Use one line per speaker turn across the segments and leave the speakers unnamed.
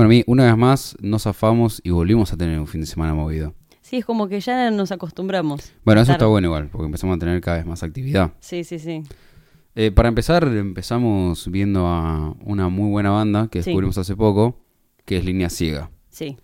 Bueno, mi- una vez más nos zafamos y volvimos a tener un fin de semana movido.
Sí, es como que ya nos acostumbramos.
Bueno, eso
Estar-
está bueno igual, porque empezamos a tener cada vez más actividad.
Sí, sí, sí.
Eh, para empezar, empezamos viendo a una muy buena banda que
Sí.
descubrimos hace poco, que es Línea Ciega,
Sí.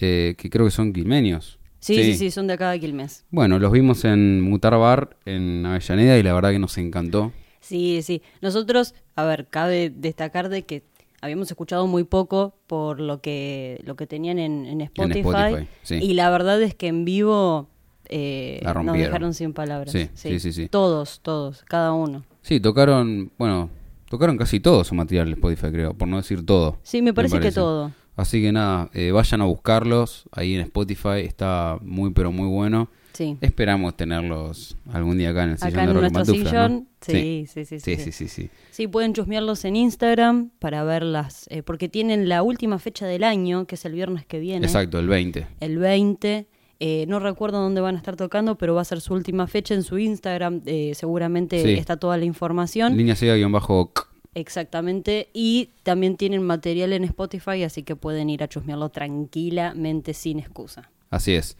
eh, que creo que son quilmenios.
Sí, sí, sí, son de acá de Quilmes.
Bueno, los vimos en Mutar Bar en Avellaneda y la verdad que nos encantó.
Sí, sí. Nosotros, a ver, cabe destacar de que habíamos escuchado muy poco por lo que lo que tenían en, en Spotify,
Spotify, sí.
y la verdad es que en vivo eh,
La
nos dejaron sin palabras.
Sí, sí, sí, sí.
Todos, todos, cada uno.
Sí, tocaron, bueno, tocaron casi todo su material en Spotify, creo, por no decir todo.
Sí, me parece, que todo.
Así que nada, eh, vayan a buscarlos ahí en Spotify, está muy pero muy bueno.
Sí.
Esperamos tenerlos algún día acá en el sillón
Acá
de
en sillón. Sí, sí, sí, sí.
Sí, sí, sí, sí.
Sí, pueden chusmearlos en Instagram para verlas, eh, porque tienen la última fecha del año, que es el viernes que viene.
Exacto, el 20.
el 20. Eh, no recuerdo dónde van a estar tocando, pero va a ser su última fecha en su Instagram. eh, seguramente
Sí.
está toda la información.
Línea bajo.
Exactamente. Y también tienen material en Spotify, así que pueden ir a chusmearlo tranquilamente, sin excusa.
Así es.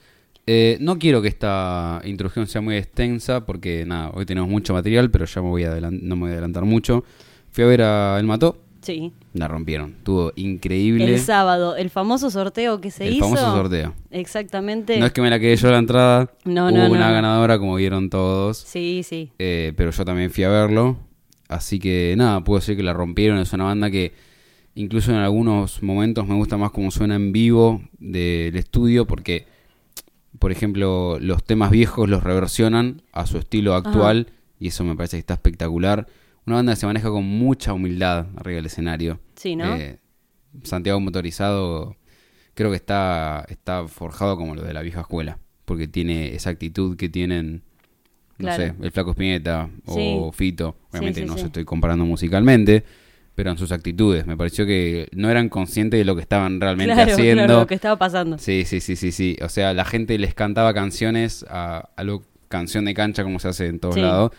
Eh, no quiero que esta introducción sea muy extensa porque nada, hoy tenemos mucho material, pero ya me voy a no me voy a adelantar mucho. Fui a ver a El Mató,
Sí.
la rompieron. Estuvo increíble.
El sábado, el famoso sorteo que se
El
hizo.
famoso sorteo.
Exactamente.
No es que me la quedé yo a la entrada.
No,
Hubo
no,
una
no.
ganadora, como vieron todos.
Sí, sí.
Eh, pero yo también fui a verlo. Así que nada, puedo decir que la rompieron. Es una banda que incluso en algunos momentos me gusta más como suena en vivo del estudio. Porque, por ejemplo, los temas viejos los reversionan a su estilo actual. Y eso me parece que está espectacular. Una banda que se maneja con mucha humildad arriba del escenario.
Sí, ¿no?
Eh, Santiago Motorizado creo que está, está forjado como lo de la vieja escuela. Porque tiene esa actitud que tienen, no
Claro.
sé, el Flaco Espineta o
Sí.
Fito. Obviamente
sí,
no se estoy comparando musicalmente, pero en sus actitudes. Me pareció que no eran conscientes de lo que estaban realmente
claro,
haciendo.
claro, lo que estaba pasando.
Sí, sí, sí, sí, sí. O sea, la gente les cantaba canciones a, a lo canción de cancha como se hace en todos
Sí.
lados.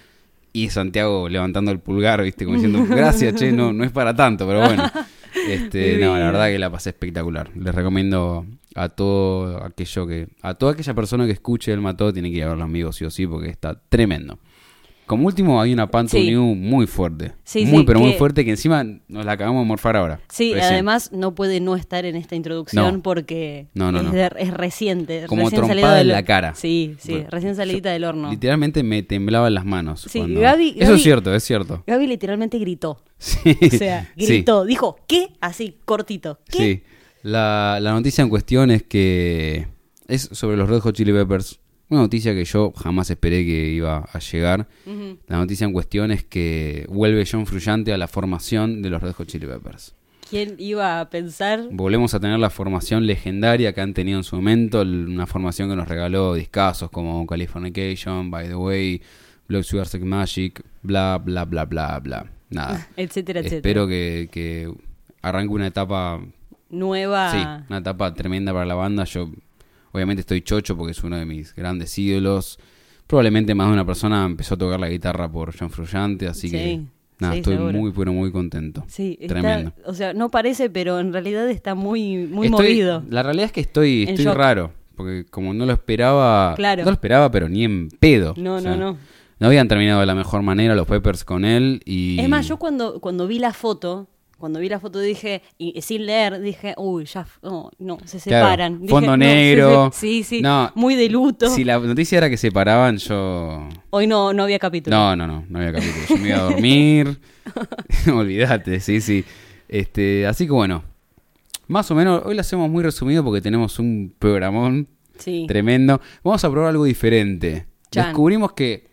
Y Santiago levantando el pulgar, viste, como diciendo, gracias, che, no, no es para tanto, pero bueno. Este, no, la verdad que la pasé espectacular. Les recomiendo a todo aquello que, a toda aquella persona que escuche el mató, tiene que ir a verlo amigos sí o sí, porque está tremendo. Como último, hay una Panto
Sí.
New muy fuerte.
Sí,
muy,
sí,
pero muy fuerte que encima nos la acabamos de morfar ahora.
Sí,
recién.
además no puede no estar en esta introducción
No.
porque
No, no,
es,
no.
de- es reciente.
Como
recién
trompada
salida
en
del-
la cara.
Sí, sí,
Bueno,
recién salidita del horno.
Literalmente me temblaban las manos.
Sí,
cuando-
Gaby-
Eso
Gaby-
es cierto, es cierto.
Gaby literalmente gritó.
Sí.
O sea, gritó, dijo, ¿qué? Así, cortito. ¿Qué?
Sí. La, la noticia en cuestión es que es sobre los Red Hot Chili Peppers. Una noticia que yo jamás esperé que iba a llegar. La noticia en cuestión es que vuelve John Frusciante a la formación de los Red Hot Chili Peppers.
¿Quién iba a pensar?
Volvemos a tener la formación legendaria que han tenido en su momento, una formación que nos regaló discazos como Californication, By the Way, Blood Sugar Sex Magic, bla, bla, bla, bla, bla. Nada.
Etcétera, etcétera.
Espero que, que arranque una etapa
Nueva.
Sí, una etapa tremenda para la banda. Yo obviamente estoy chocho porque es uno de mis grandes ídolos. Probablemente más de una persona empezó a tocar la guitarra por John Frusciante, así que
Sí,
nada,
sí,
estoy
seguro.
muy pero muy contento.
Sí, está-
Tremendo.
o sea, no parece, pero en realidad está muy, muy
Estoy-
movido.
La realidad es que estoy,
En
estoy
shock.
raro, porque como no lo esperaba,
Claro.
no lo esperaba, pero ni en pedo.
No,
O sea,
no, no.
No habían terminado de la mejor manera los Peppers con él y
Es más, yo cuando, cuando vi la foto, cuando vi la foto dije, y sin leer, dije, uy, ya, no, no, se
Claro,
separan. Dije,
fondo
no,
negro.
se- Sí, sí,
No,
muy de luto.
si la noticia era que se paraban, yo
Hoy no, no había capítulo.
No, no, no, no había capítulo. Yo me iba a dormir. Olvídate, sí, sí. Este, así que bueno, más o menos, hoy lo hacemos muy resumido porque tenemos un programón
Sí.
tremendo. Vamos a probar algo diferente.
Chan.
Descubrimos que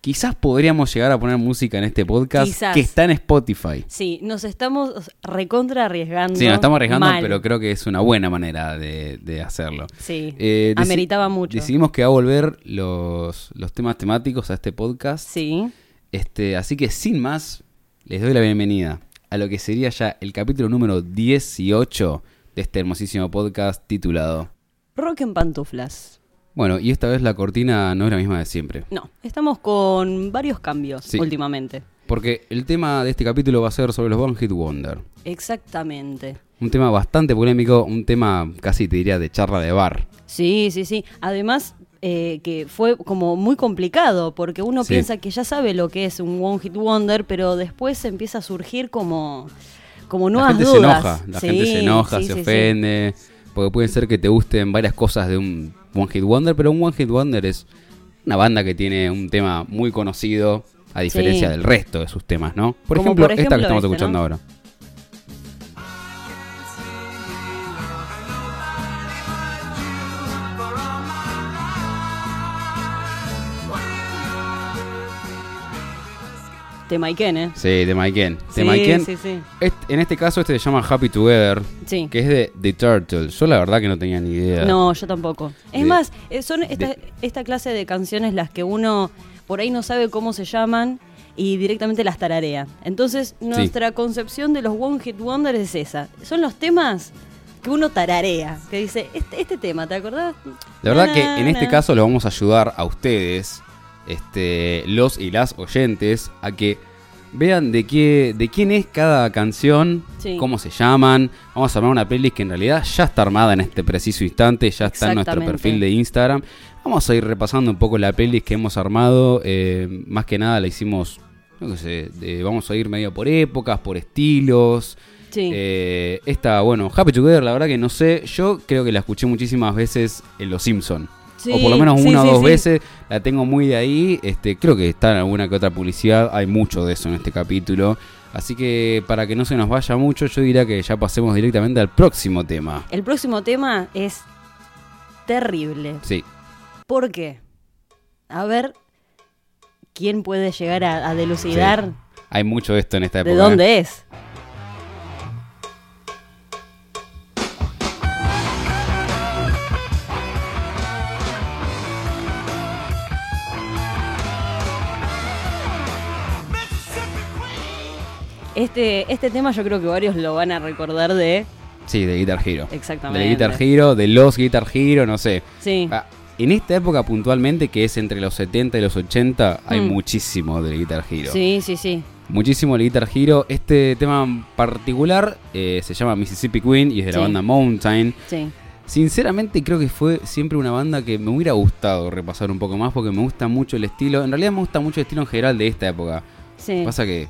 quizás podríamos llegar a poner música en este podcast
Quizás.
que está en Spotify.
Sí, nos estamos recontra arriesgando.
Sí, nos estamos arriesgando,
mal.
pero creo que es una buena manera de, de hacerlo.
Sí,
Eh,
ameritaba mucho.
Decidimos que va a volver los, los temas temáticos a este podcast.
Sí,
Este, así que sin más, les doy la bienvenida a lo que sería ya el capítulo número 18 de este hermosísimo podcast titulado.
rock en pantuflas.
Bueno, y esta vez la cortina no es la misma de siempre.
No, estamos con varios cambios
Sí.
últimamente.
Porque el tema de este capítulo va a ser sobre los One Hit Wonder.
Exactamente.
Un tema bastante polémico, un tema casi te diría de charla de bar.
Sí, sí, sí. Además, eh, que fue como muy complicado, porque uno
Sí.
piensa que ya sabe lo que es un One Hit Wonder, pero después empieza a surgir como, como
La
nuevas
gente se
dudas.
enoja, la
Sí,
gente se enoja, se ofende, porque puede ser que te gusten varias cosas de un One Hit Wonder, pero un One Hit Wonder es una banda que tiene un tema muy conocido a diferencia
Sí.
del resto de sus temas, ¿no? Por,
Como
ejemplo,
por
esta que
ejemplo
estamos
este,
escuchando
¿no?
ahora.
Tema Iken, ¿eh?
Sí, de Maiken. De
Sí,
Maiken.
sí, sí.
En este caso este se llama Happy Together,
Sí.
que es de The Turtles. Yo la verdad que no tenía ni idea.
No, yo tampoco. Es
De-
más, eh, son esta,
de-
esta clase de canciones las que uno por ahí no sabe cómo se llaman y directamente las tararea. Entonces, nuestra concepción de los One Hit Wonder es esa. Son los temas que uno tararea, que dice, este, este tema, ¿te acordás?
La verdad
Na,
que
na,
en este caso lo vamos a ayudar a ustedes, este, los y las oyentes, a que vean de qué, de quién es cada canción,
Sí.
cómo se llaman. Vamos a armar una playlist que en realidad ya está armada en este preciso instante, ya está en nuestro perfil de Instagram. Vamos a ir repasando un poco la playlist que hemos armado. eh, más que nada la hicimos, no sé, vamos a ir medio por épocas, por estilos.
Sí.
Eh, esta, bueno, Happy Together, la verdad que no sé. Yo creo que la escuché muchísimas veces en Los Simpson.
Sí,
o por lo menos
sí,
una
sí,
o dos veces. La tengo muy de ahí. Este, creo que está en alguna que otra publicidad. Hay mucho de eso en este capítulo. Así que para que no se nos vaya mucho, yo diría que ya pasemos directamente al próximo tema.
El próximo tema es terrible.
Sí.
¿Por qué? A ver, ¿quién puede llegar a, a delucidar
Hay mucho de esto en esta época.
de
¿eh?
dónde es? Este, este tema yo creo que varios lo van a recordar de...
Sí, de Guitar Hero.
Exactamente.
De Guitar Hero, de los Guitar Hero, no sé.
Sí.
Ah, En esta época puntualmente, que es entre los 70 y los 80, hay
Mm.
muchísimo del Guitar Hero.
Sí, sí, sí.
Muchísimo el Guitar Hero. Este tema en particular eh, se llama Mississippi Queen y es de la banda Mountain.
Sí.
Sinceramente creo que fue siempre una banda que me hubiera gustado repasar un poco más porque me gusta mucho el estilo. En realidad me gusta mucho el estilo en general de esta época.
sí.
Pasa que...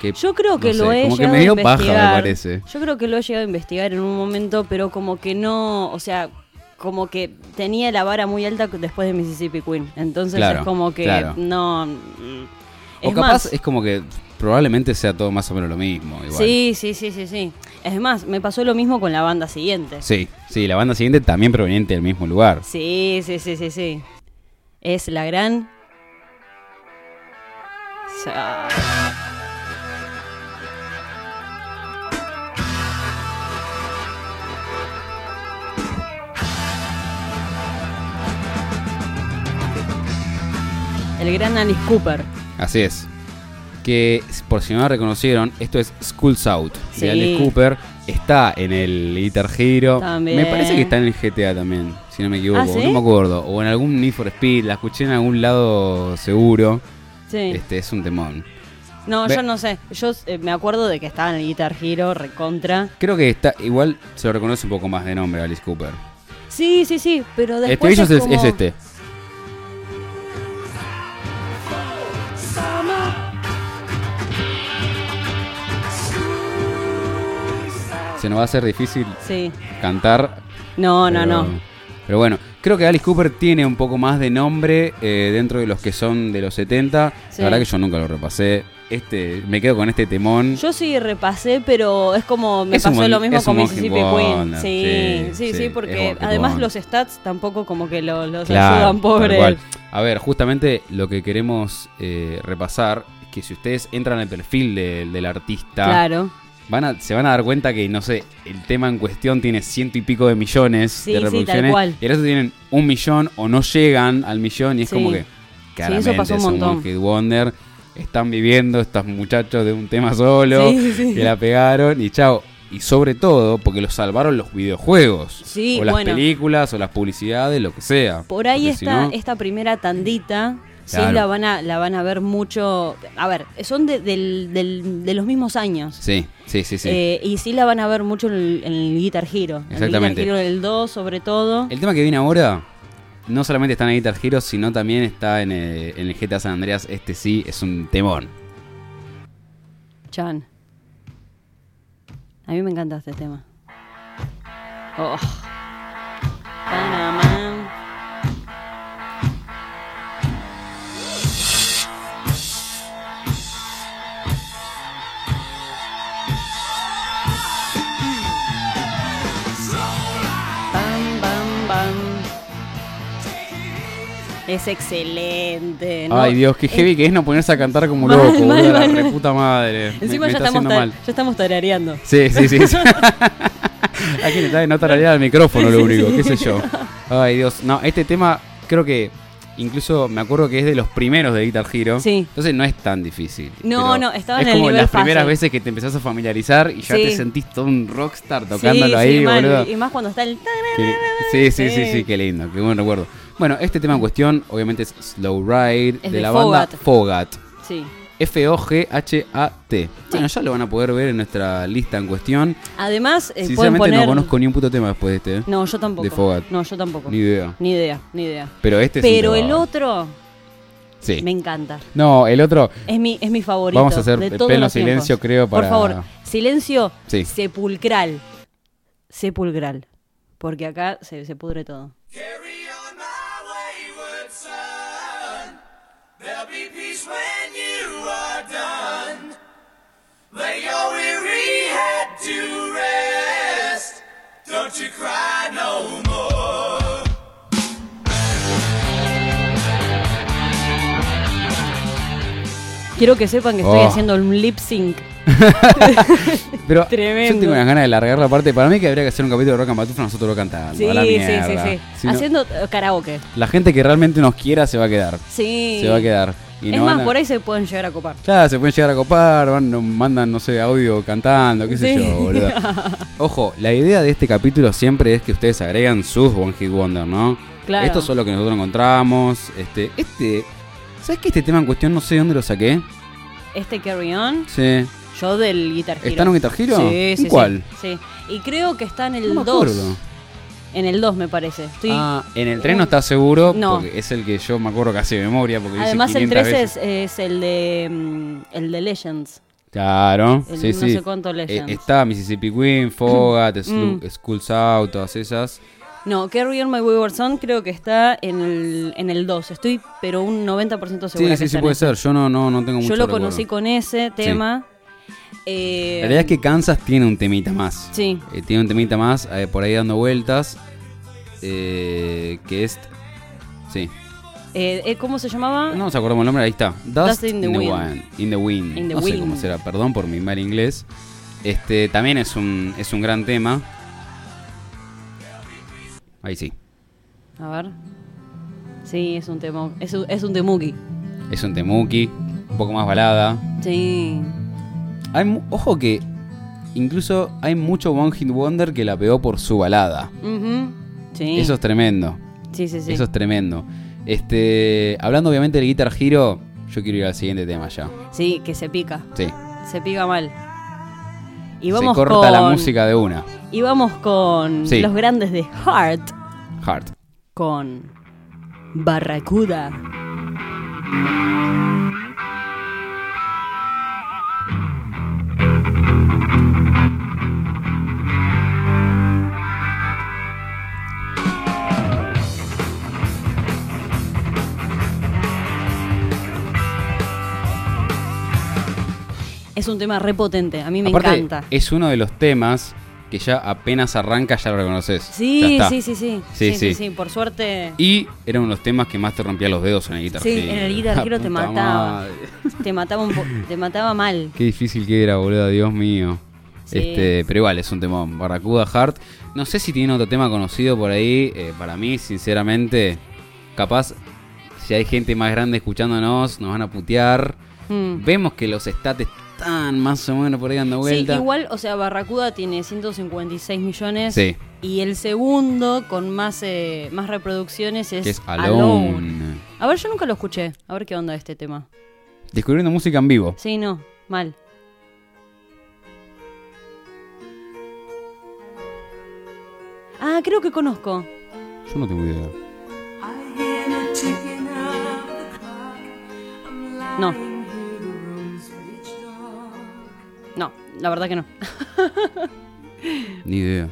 que
Yo creo que
no
lo
sé,
he
como que
llegado
me dio
a
paja, me
investigar.
parece.
Yo creo que lo he llegado a investigar en un momento, pero como que no, o sea, como que tenía la vara muy alta después de Mississippi Queen. Entonces
Claro,
es como que
claro.
no. mm,
o
Es
capaz
más,
es como que probablemente sea todo más o menos lo mismo. Igual.
sí, sí, sí, sí, sí. Es más, me pasó lo mismo con la banda siguiente.
Sí, sí, la banda siguiente también proveniente del mismo lugar.
Sí, sí, sí, sí, sí. Es la gran. El gran Alice Cooper.
Así es. Que por si no la reconocieron, esto es Schools Out
Sí.
de Alice Cooper. Está en el Guitar Hero.
También.
Me parece que está en el GTA también, si no me equivoco.
¿Ah, sí?
No me acuerdo. O en algún Need for Speed. La escuché en algún lado seguro.
Sí.
Este es un temón.
No,
Ve-
yo no sé. Yo eh, me acuerdo de que estaba en el Guitar Hero, recontra.
Creo que está. Igual se lo reconoce un poco más de nombre Alice Cooper.
Sí, sí, sí, pero
Este
después
ellos
es,
es,
como...
es este. Se nos va a hacer difícil
Sí.
cantar
No, no,
Pero-
no.
Pero bueno, creo que Alice Cooper tiene un poco más de nombre eh, dentro de los que son de los 70.
Sí.
La verdad que yo nunca lo repasé. Este, me quedo con este temón.
Yo sí repasé, pero es como me
Es
pasó lo mismo con Mississippi Queen. Sí,
sí,
sí, porque además los stats tampoco como que lo- los
Claro,
ayudan, pobre.
A ver, justamente lo que queremos eh, repasar es que si ustedes entran al perfil de- del artista,
Claro.
Van a, se van a dar cuenta que, no sé, el tema en cuestión tiene ciento y pico de millones
Sí,
de
sí, tal
reproducciones.
cual.
Y resto tienen un millón o no llegan al millón y es
Sí.
como que claramente
pasó un
es un
montón.
One Hit Wonder. Están viviendo estos muchachos de un tema solo
Sí, sí.
que la pegaron y chao. Y sobre todo porque los salvaron los videojuegos.
Sí,
o las
bueno.
películas o las publicidades, lo que sea.
Por ahí
si
está
no-
esta primera tandita Sí, la van a, la van a ver mucho. A ver, son de, del- del- de los mismos años.
Sí, sí, sí, sí.
Eh, y sí la van a ver mucho en el, en el Guitar Hero. En
Exactamente.
El Guitar Hero del 2, sobre todo.
El tema que viene ahora no solamente está en Guitar Hero, sino también está en el, en el GTA San Andreas. Este sí es un temón.
Chan. A mí me encanta este tema. Oh. Panamá. Es excelente. ¿no?
Ay, Dios, qué heavy que es no ponerse a cantar como
Mal,
loco,
mal,
boludo, la
mal.
reputa madre.
Encima
me
ya,
está
estamos
mal.
ya estamos tarareando.
Sí, sí, sí. sí. Hay que no tararear al micrófono, lo único, qué sé yo. Ay, Dios. No, este tema creo que incluso me acuerdo que es de los primeros de Guitar Hero.
Sí.
Entonces no es tan difícil.
No, no, estaba
es
en el
como
nivel
las primeras veces que te empezás a familiarizar y ya
Sí.
te sentís todo un rockstar tocándolo
sí,
ahí,
mal.
boludo.
Y más cuando está el...
Qué- Sí, sí, sí,
Sí.
sí, qué lindo, qué buen recuerdo. Bueno, este tema en cuestión, obviamente es Slow Ride,
Es
de
de
la banda.
Fogat. Sí.
F-O-G-H-A-T. Bueno, ya lo van a poder ver en nuestra lista en cuestión.
Además, eh,
Sinceramente
poner...
no conozco ni un puto tema después de este. ¿eh?
No, yo tampoco.
De Fogat.
No, yo tampoco.
Ni idea.
Ni idea, ni idea.
Pero este
Pero el otro
Sí.
me encanta.
No, el otro.
Es mi, es mi favorito.
Vamos a hacer
de
el
todos
pleno
los tiempos.
silencio, creo, para-
Por favor, silencio
Sí.
sepulcral. Sepulcral. Porque acá se, se pudre todo.
Carry on my wayward son. Lay your weary head to rest. Don't you cry no more.
Quiero que sepan que estoy
Oh.
haciendo un lip sync.
Pero
Tremendo.
yo tengo unas ganas de largar la parte. Para mí que habría que hacer un capítulo de Rock and Batufla nosotros lo cantando.
Sí,
a la
sí, sí,
mierda.
sí.
Si no,
Haciendo eh, karaoke.
La gente que realmente nos quiera se va a quedar.
Sí.
Se va a quedar. Y
es
no
más,
a-
por ahí se pueden llegar a copar.
Claro, se pueden llegar a copar, van, mandan, no sé, audio cantando, qué sé yo, boludo. Ojo, la idea de este capítulo siempre es que ustedes agregan sus One Hit Wonder, ¿no?
Claro.
Esto es lo que nosotros encontramos. Este, este, ¿sabes que este tema en cuestión no sé de dónde lo saqué?
Este Carry On,
Sí.
yo del Guitar Hero.
¿Está en un Guitar Hero?
Sí,
¿En
sí, sí.
cuál?
Sí. Y creo que está en
No
el
me
2. En el 2 me parece. Estoy...
Ah, en el 3 no está seguro,
No.
porque es el que yo me acuerdo casi de memoria, porque
Además el
500
3
veces.
es, es el de mm, el de Legends.
Claro,
el
sí,
no
sí.
sé cuánto Legends.
Eh, está Mississippi Queen, Fogat,
Mm.
Schools Out, todas esas.
No, Carry On My Wayward Son creo que está en el, en el 2. Estoy pero un 90% segura
Sí, sí, sí puede
ese.
ser. Yo no, no, no tengo mucho
Yo lo
recuerdo.
conocí con ese tema. Eh,
La realidad es que Kansas tiene un temita más.
Sí.
Eh, tiene un temita más eh, por ahí dando vueltas. que es. Sí.
¿Cómo se llamaba?
No nos acordamos el nombre, ahí está. Dust,
in the Wind.
In the Wind.
In the
no sé cómo será, perdón por mi mal inglés. Este también es un, es un gran tema. Ahí sí.
A ver. Sí, es un tema. Es un, es un temuki.
Es un temuki. Un poco más balada.
Sí.
Hay, ojo que incluso hay mucho One Hit Wonder que la pegó por su balada.
Sí.
Eso es tremendo.
sí, sí, sí.
Eso es tremendo. Este, hablando obviamente del Guitar Hero, yo quiero ir al siguiente tema ya.
Sí, que se pica.
Sí.
Se pica mal. Y
Se
vamos
corta
con,
la música de una.
Y vamos con
Sí.
los grandes de Heart.
Heart.
Con Barracuda. Es un tema repotente, a mí me
Aparte,
encanta.
es uno de los temas que ya apenas arranca ya lo reconoces.
Sí, sí, sí, sí,
Sí,
sí, sí,
sí.
sí, por suerte
Y era uno de los temas que más te rompía los dedos en el Guitar
Sí, en el Guitar
La
Hero te mataba.
madre.
te mataba un po- te mataba mal.
Qué difícil que era, boludo, Dios mío. Este, pero igual es un tema Barracuda Heart. No sé si tiene otro tema conocido por ahí. eh, para mí, sinceramente, capaz si hay gente más grande escuchándonos, nos van a putear.
Mm.
Vemos que los stats están más o menos por ahí dando
Sí,
vuelta.
igual, o sea, Barracuda tiene 156 millones.
Sí.
Y el segundo con más, eh, más reproducciones es,
que es Alone.
A ver, yo nunca lo escuché. A ver qué onda este tema.
Descubriendo música en vivo.
Sí, no, mal. Ah, creo que conozco.
Yo no tengo idea.
No. La verdad que no.
Ni idea.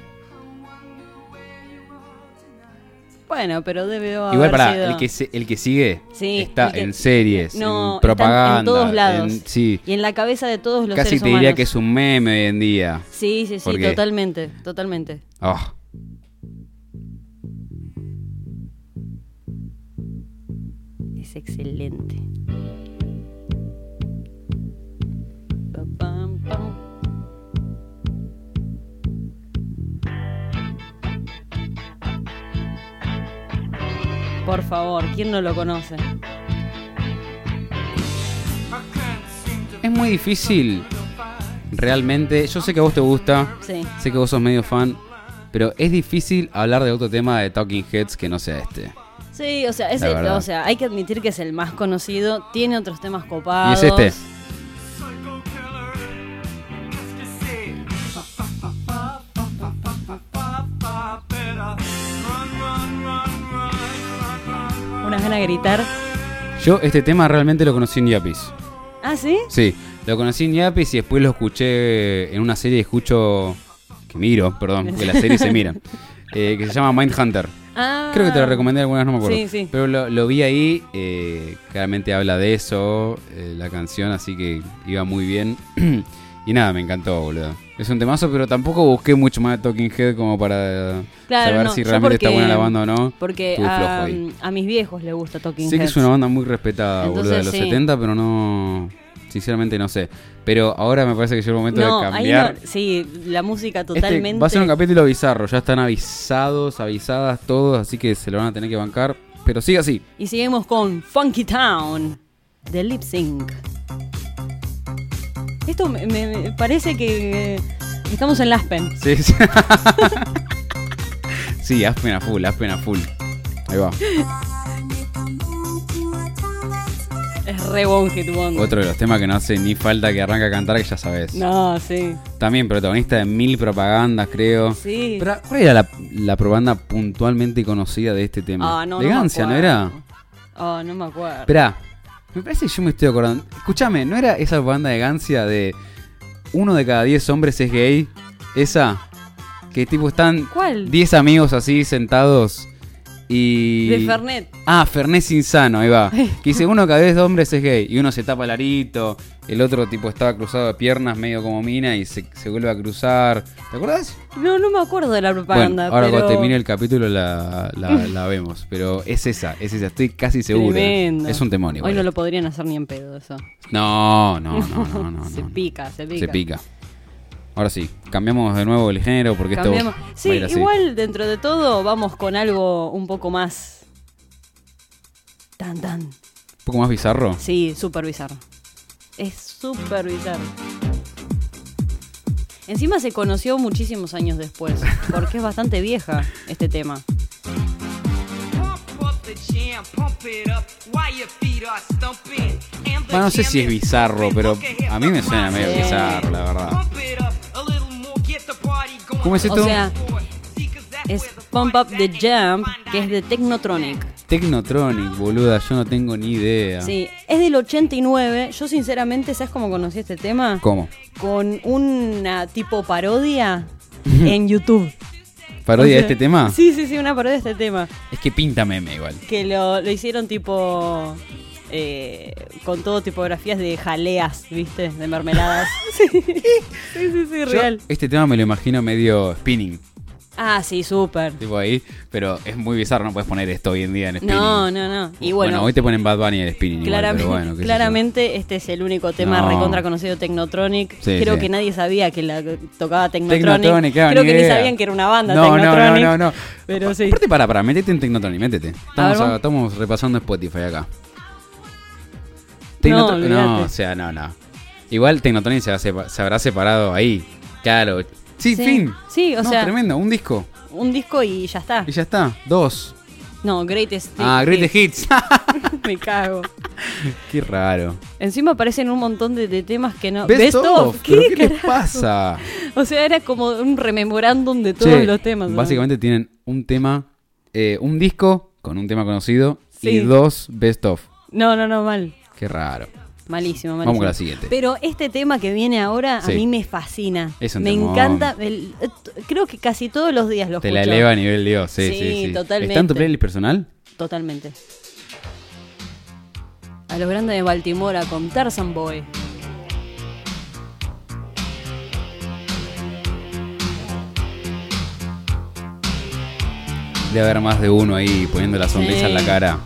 Bueno, pero debe haber
Igual para
sido-
el que se- el que sigue
Sí,
está
que-
en series,
No,
en propaganda,
en todos lados.
en- sí,
Y en la cabeza de todos los
casi
seres
te diría
humanos.
que es un meme hoy en día.
Sí, sí, sí, totalmente, totalmente.
Ah,
Es excelente. Por favor, ¿quién no lo conoce?
es muy difícil realmente. Yo sé que a vos te gusta,
Sí.
sé que vos sos medio fan, pero es difícil hablar de otro tema de Talking Heads que no sea este.
Sí, o sea, es el-
verdad.
o sea, hay que admitir que es el más conocido, tiene otros temas copados.
Y es este.
De gritar.
Yo este tema realmente lo conocí en Yapis.
Ah, ¿sí?
Sí, lo conocí en Yapis y después lo escuché en una serie que escucho, que miro, perdón, porque las series se miran, eh, que se llama Mindhunter.
Ah.
Creo que te lo recomendé algunas, no me acuerdo.
Sí, sí.
Pero lo, lo vi ahí, eh, claramente habla de eso, eh, la canción, así que iba muy bien. y nada, me encantó, boludo. Es un temazo, pero tampoco busqué mucho más de Talking Head como para
Claro,
saber
no,
si realmente está buena la banda o no.
Porque a, mis viejos les gusta Talking
Sé que es una banda muy respetada, boludo, de
Entonces,
los
sí.
70, pero no... Sinceramente no sé. Pero ahora me parece que llegó el momento
No,
de cambiar.
no, sí, la música
Este
totalmente.
va a ser un capítulo bizarro, ya están avisados, avisadas todos, así que se lo van a tener que bancar. Pero sigue así.
Y seguimos con Funky Town de Lip Sync. Esto me, me- parece que estamos en Aspen.
Sí, sí. sí, Aspen a full, Aspen a full. Ahí va.
Es re Hit Wonder.
Otro de los temas que no hace ni falta que arranque a cantar, que ya sabes.
No, sí.
También protagonista de mil propagandas, creo.
Sí.
Pero, ¿Cuál era la, la propaganda puntualmente conocida de este tema?
Ah, no,
de
no me
¿no era?
Oh, no me acuerdo.
Esperá, me parece que yo me estoy acordando. Escúchame, ¿no era esa propaganda de Gancia de uno de cada diez hombres es gay? Esa. Que tipo están
¿Cuál?
10 amigos así sentados y...
De Fernet.
Ah, Fernet Insano, ahí va. Que dice, uno de cada diez hombres es gay. Y uno se tapa el arito, el otro tipo estaba cruzado de piernas, medio como mina, y se, se vuelve a cruzar. ¿Te acordás?
No, no me acuerdo de la propaganda.
bueno, ahora
pero...
cuando termine el capítulo la, la, la vemos. Pero es esa, es esa, estoy casi seguro.
Tremendo.
Es un demonio.
Hoy no lo podrían hacer ni en pedo eso.
No, no, no, no, no.
se
no.
pica, se pica.
Se pica. Ahora sí, cambiamos de nuevo el género porque
Cambiamos.
esto va a
Sí,
así.
igual dentro de todo vamos con algo un poco más. Tan, tan.
Un poco más bizarro.
Sí, súper bizarro. Es súper bizarro. Encima se conoció muchísimos años después, porque es bastante vieja este tema.
Bueno, no sé si es bizarro, pero a mí me suena medio bizarro, la verdad. ¿Cómo es esto?
O sea, es Pump Up the Jump, que es de Technotronic.
Technotronic, boluda, yo no tengo ni idea.
Sí, es del 89. Yo sinceramente, ¿sabes cómo conocí este tema?
¿Cómo?
Con una tipo parodia en YouTube.
¿Parodia
O sea,
de este tema?
Sí, sí, sí, una parodia de este tema.
Es que pinta meme igual.
Que lo, lo hicieron tipo. Eh, con todo tipografías de jaleas, ¿viste? De mermeladas. sí, sí, sí, sí,
Yo
real.
este tema me lo imagino medio spinning,
Ah, sí, súper.
tipo ahí, pero es muy bizarro, no puedes poner esto hoy en día en spinning.
No, no, no. Y bueno,
hoy te ponen Bad Bunny en spinning igual,
claramente,
pero bueno,
este es el único tema
No.
recontra conocido Technotronic.
Sí,
Creo
sí.
que nadie sabía que la tocaba Technotronic.
Technotronic, claro,
Creo
ni
que ni sabían que era una banda
No, no, no,
Technotronic.
no, no.
Pero sí.
Aparte, para, para, metete en Technotronic, métete. Estamos,
ver, vamos.
a- estamos repasando Spotify acá.
No,
no, o sea, no, no. Igual Technotronic se, se habrá separado ahí. Claro. Sí,
Sí.
fin.
Sí, o
No,
sea,
tremendo, un disco.
un disco y ya está.
Y ya está. Dos.
No, Greatest
Ah, Greatest Hits.
Me cago.
Qué raro.
Encima aparecen un montón de, de temas que no.
Best, of.
¿Qué,
¿Pero qué les pasa?
O sea, era como un rememorándum de todos
Che,
los temas. ¿no?
Básicamente tienen un tema, eh, un disco con un tema conocido y dos best of.
No, no, no, mal.
Qué raro.
Malísimo, malísimo.
Vamos con la siguiente.
Pero este tema que viene ahora
Sí.
a mí me fascina.
Es un
me
temón.
encanta. el- eh, creo que casi todos los días lo
Te
escucho.
la eleva a nivel Dios, sí, sí,
Sí,
sí.
totalmente.
¿Está en tu playlist personal?
Totalmente. A lo grande de Baltimora con Tarzan Boy.
Debe haber más de uno ahí poniendo la sonrisa en la cara.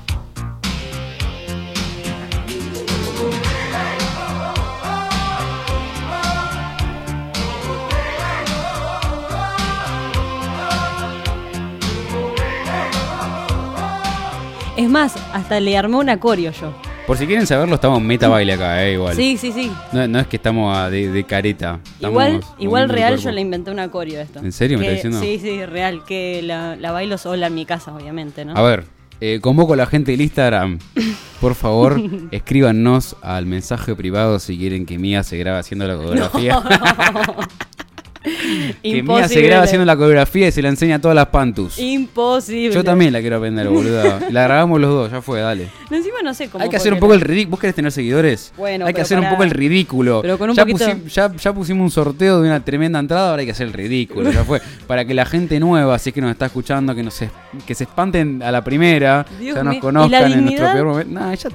Más, hasta le armé una coreo yo.
Por si quieren saberlo, estamos meta baile acá, eh, igual.
Sí, sí, sí.
No, no es que estamos a- de, de careta. Estamos
Igual, igual real yo le inventé una coreo a esto.
¿En serio me estás diciendo?
Sí, sí, real. Que la, la bailo sola en mi casa, obviamente, ¿no?
A ver, eh, convoco a la gente del Instagram. Por favor, escríbanos al mensaje privado si quieren que Mía se grabe haciendo la coreografía. que Mía se grabe haciendo la coreografía y se la enseña a todas las pantus.
Imposible.
Yo también la quiero aprender, boludo. La grabamos los dos, ya fue, dale.
Encima no sé cómo.
Hay que hacer un poco el ridículo. ¿Vos querés tener seguidores?
Bueno,
hay que hacer un poco el ridículo.
Pero con un
ya,
poquito-
ya, ya pusimos un sorteo de una tremenda entrada, ahora hay que hacer el ridículo. Ya fue. Para que la gente nueva, si es que nos está escuchando, que, nos es- que se espanten a la primera,
Dios
ya nos
mío. ¿Y
conozcan en nuestro peor momento. Nah, ya.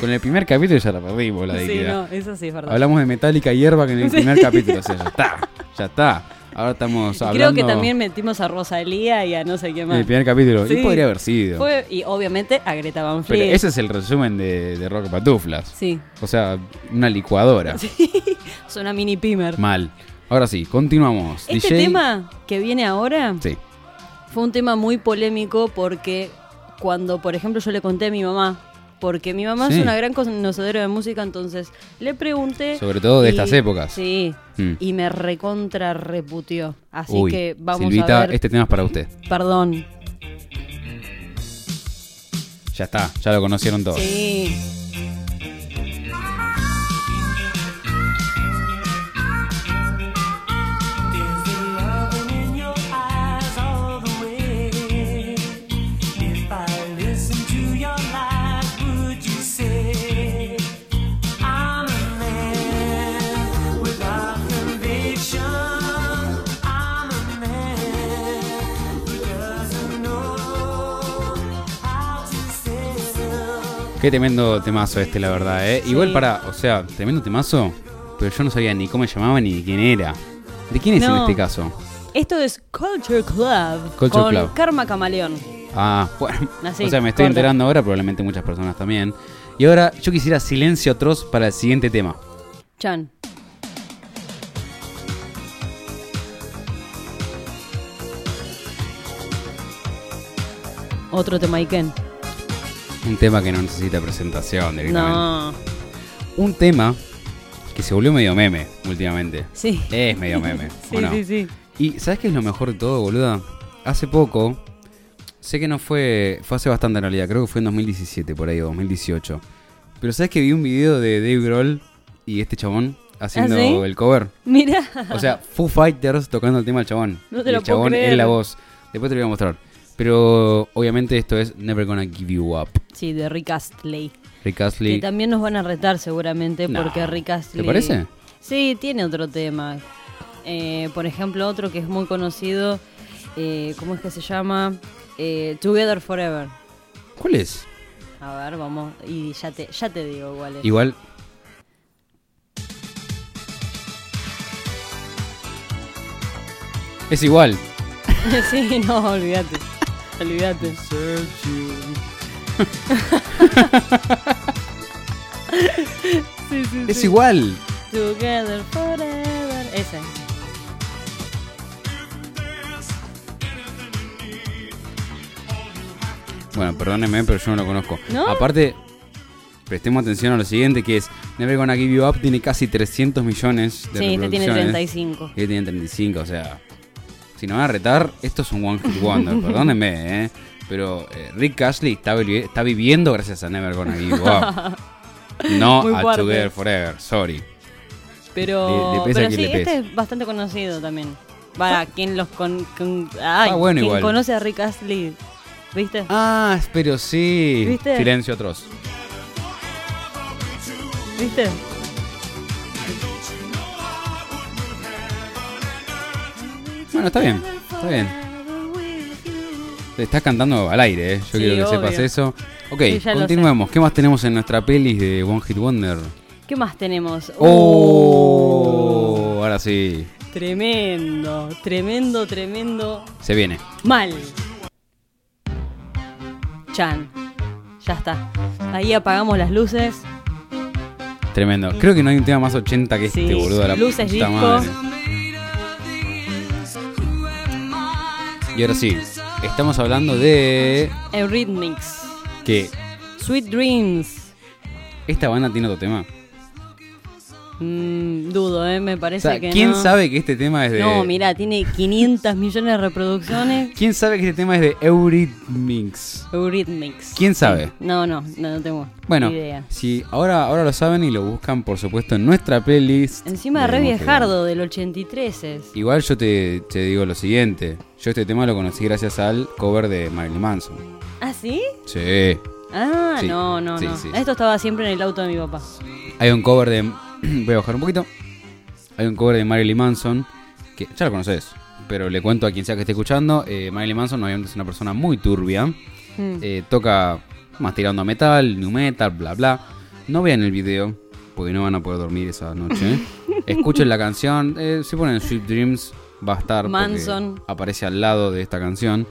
Con el primer capítulo ya la perdimos, la
Sí,
dignidad.
no, eso sí es verdad.
Hablamos de Metallica y hierba que en el
Sí.
primer capítulo. O sea, ya está. Ya está. Ahora estamos hablando.
Creo que también metimos a Rosalía y a no sé qué
en
más.
el primer capítulo.
Sí.
Y podría haber sido.
Fue- y obviamente a Greta Van
Pero ese es el resumen de, de Rock Patuflas.
Sí.
O sea, una licuadora.
Es una mini pimer.
Mal. Ahora sí, continuamos.
Este
DJ.
tema que viene ahora
Sí.
fue un tema muy polémico porque cuando, por ejemplo, yo le conté a mi mamá, porque mi mamá
Sí.
es una gran conocedora de música, entonces le pregunté.
Sobre todo de
y-
estas épocas.
Sí.
Mm.
Y me recontra reputió. Así
Uy,
que vamos
Silvita,
a ver.
este tema es para usted.
Perdón.
Ya está, ya lo conocieron todos.
Sí.
Qué tremendo temazo este, la verdad, ¿eh?
Sí.
Igual para, o sea, tremendo temazo, pero yo no sabía ni cómo se llamaba ni quién era. ¿De quién es en este caso?
Esto es Culture Club
Culture
con
Club.
Karma Camaleón.
Ah, bueno.
Así,
o sea, me estoy
corta.
enterando ahora, probablemente muchas personas también. Y ahora yo quisiera silencio atroz para el siguiente tema.
Chan. Otro tema Iken.
Un tema que no necesita presentación directamente.
No.
Un tema que se volvió medio meme últimamente.
Sí.
Es medio meme.
Sí, sí, sí.
Y ¿sabes qué es lo mejor de todo, boluda? Hace poco, sé que no fue, fue hace bastante en realidad, creo que fue en 2017 por ahí, o 2018. Pero ¿sabes que vi un video de Dave Grohl y este chabón haciendo
¿Ah, sí?
el cover?
Mira.
O sea, Foo Fighters tocando el tema del chabón.
No te
y
lo
el
puedo
chabón
creer.
es la voz. Después te lo voy a mostrar. Pero obviamente esto es Never Gonna Give You Up.
Sí, de Rick Astley.
Rick
Que
Astley.
también nos van a retar seguramente
No.
porque Rick Astley...
¿Te parece?
Sí, tiene otro tema. Eh, por ejemplo, otro que es muy conocido, eh, ¿cómo es que se llama? Eh, Together Forever.
¿Cuál es?
A ver, vamos, y ya te, ya te digo cuál es.
Igual. Es igual.
sí, no, olvídate. Olvídate. sí, sí,
Es
sí.
igual.
Together Forever. Ese.
Bueno, perdónenme, pero yo no lo conozco.
¿No?
Aparte, prestemos atención a lo siguiente, que es Never Gonna Give You Up tiene casi 300 millones de
Sí, este tiene
reproducciones.
35.
Y este tiene 35, o sea... si nos van a retar, esto es un One Hit Wonder, perdónenme, ¿eh? Pero eh, Rick Astley está, vivi- está viviendo gracias a Never Gonna Give Up. No
Muy
a
fuerte.
Together Forever, sorry.
Pero,
Le- le pesa
pero sí,
le
este es bastante conocido también. Para quien los con, con- ay,
Ah, bueno,
quien
igual.
conoce a Rick Astley, ¿viste?
Ah, pero sí.
¿Viste?
Silencio atroz.
¿Viste?
Bueno, está bien, está bien. Te estás cantando al aire, ¿eh? Yo
Sí,
quiero que sepas eso. Ok,
Sí,
continuemos. ¿Qué más tenemos en nuestra pelis de One Hit Wonder?
¿Qué más tenemos?
Oh, ahora sí.
Tremendo, tremendo, tremendo.
Se viene.
Mal. Chan. Ya está. Ahí apagamos las luces.
Tremendo. Creo que no hay un tema más 80 que
Sí,
este, boludo. La
luces, disco.
madre. Y ahora sí, estamos hablando de
Eurythmics.
que
Sweet Dreams.
esta banda tiene otro tema.
Mm, dudo, ¿eh? Me
O
parece
sea,
que
¿quién
no.
sabe que este tema es de
No, mira, tiene 500 millones de reproducciones.
¿Quién sabe que este tema es de Eurythmics?
Eurythmics.
¿Quién sabe?
No, no, no, no tengo
Bueno,
idea.
si ahora, ahora lo saben y lo buscan, por supuesto, en nuestra playlist.
Encima
de
re viejardo, del 83 es.
Igual yo te, te digo lo siguiente. Yo este tema lo conocí gracias al cover de Marilyn Manson.
¿Ah, sí?
Sí.
Ah,
Sí,
no, no,
sí,
no.
sí.
Esto estaba siempre en el auto de mi papá.
Hay un cover de... Voy a bajar un poquito. Hay un cover de Marilyn Manson, que ya lo conoces, pero le cuento a quien sea que esté escuchando. eh, Marilyn Manson obviamente es una persona muy turbia.
Mm.
Eh, toca más tirando a metal, new metal, bla bla. No vean el video, porque no van a poder dormir esa noche. Escuchen la canción, eh, si ponen Sweet Dreams va a estar
Manson.
aparece al lado de esta canción.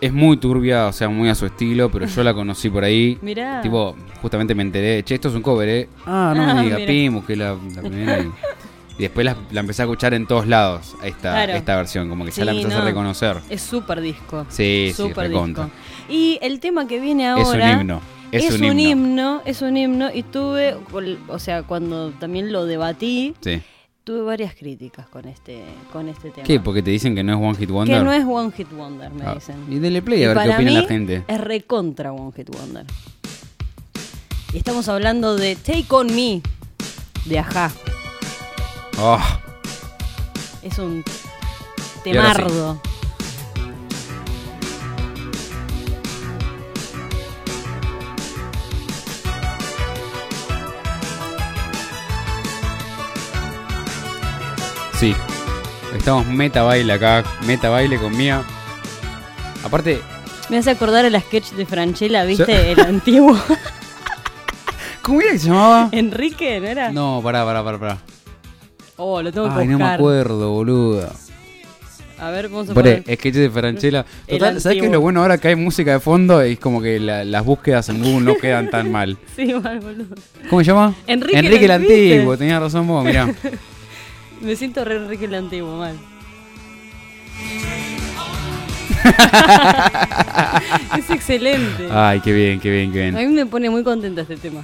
Es muy turbia, o sea, muy a su estilo, pero yo la conocí por ahí.
Mirá.
Tipo, justamente me enteré, che, esto es un cover, ¿eh? Ah, no
Ah,
me diga,
mira.
pim, busqué la, la primera y, y después la, la empecé a escuchar en todos lados, esta,
Claro.
esta versión, como que ya
Sí,
la empecé a
no.
reconocer.
Es súper disco.
Sí, recontra.
disco. Y el tema que viene ahora.
Es un himno. Es, un, himno.
himno, es un himno. Y tuve, o sea, cuando también lo debatí,
Sí.
Tuve varias críticas con este, con este tema.
¿Qué? Porque te dicen que no es One Hit Wonder.
Que no es One Hit Wonder, me
Ah,
dicen.
Y dele play
Y
a ver qué opina
mí
la gente.
Es recontra One Hit Wonder. Y estamos hablando de Take On Me, de Aja.
Oh,
Es un
sí. Sí. Estamos meta baile acá, meta baile con Mía. Aparte,
Me hace acordar el sketch de Franchella, ¿viste? El antiguo.
¿cómo era que se llamaba?
Enrique, ¿no era?
No, pará, pará, pará, pará.
Oh, lo tengo que
Ay, no me acuerdo, boluda.
A ver, vamos a poner.
sketch de Franchella.
El
Total, ¿sabes qué es lo bueno ahora que hay música de fondo? Es como que la- las búsquedas en Google no quedan tan mal.
Sí, mal, boludo.
¿Cómo se llama?
Enrique
Enrique el
el Antiguo.
Antiguo, tenías razón vos, mirá.
Me siento re Enrique el antiguo, mal. es excelente.
Ay, qué bien, qué bien, qué
A
bien.
mí me pone muy contenta este tema.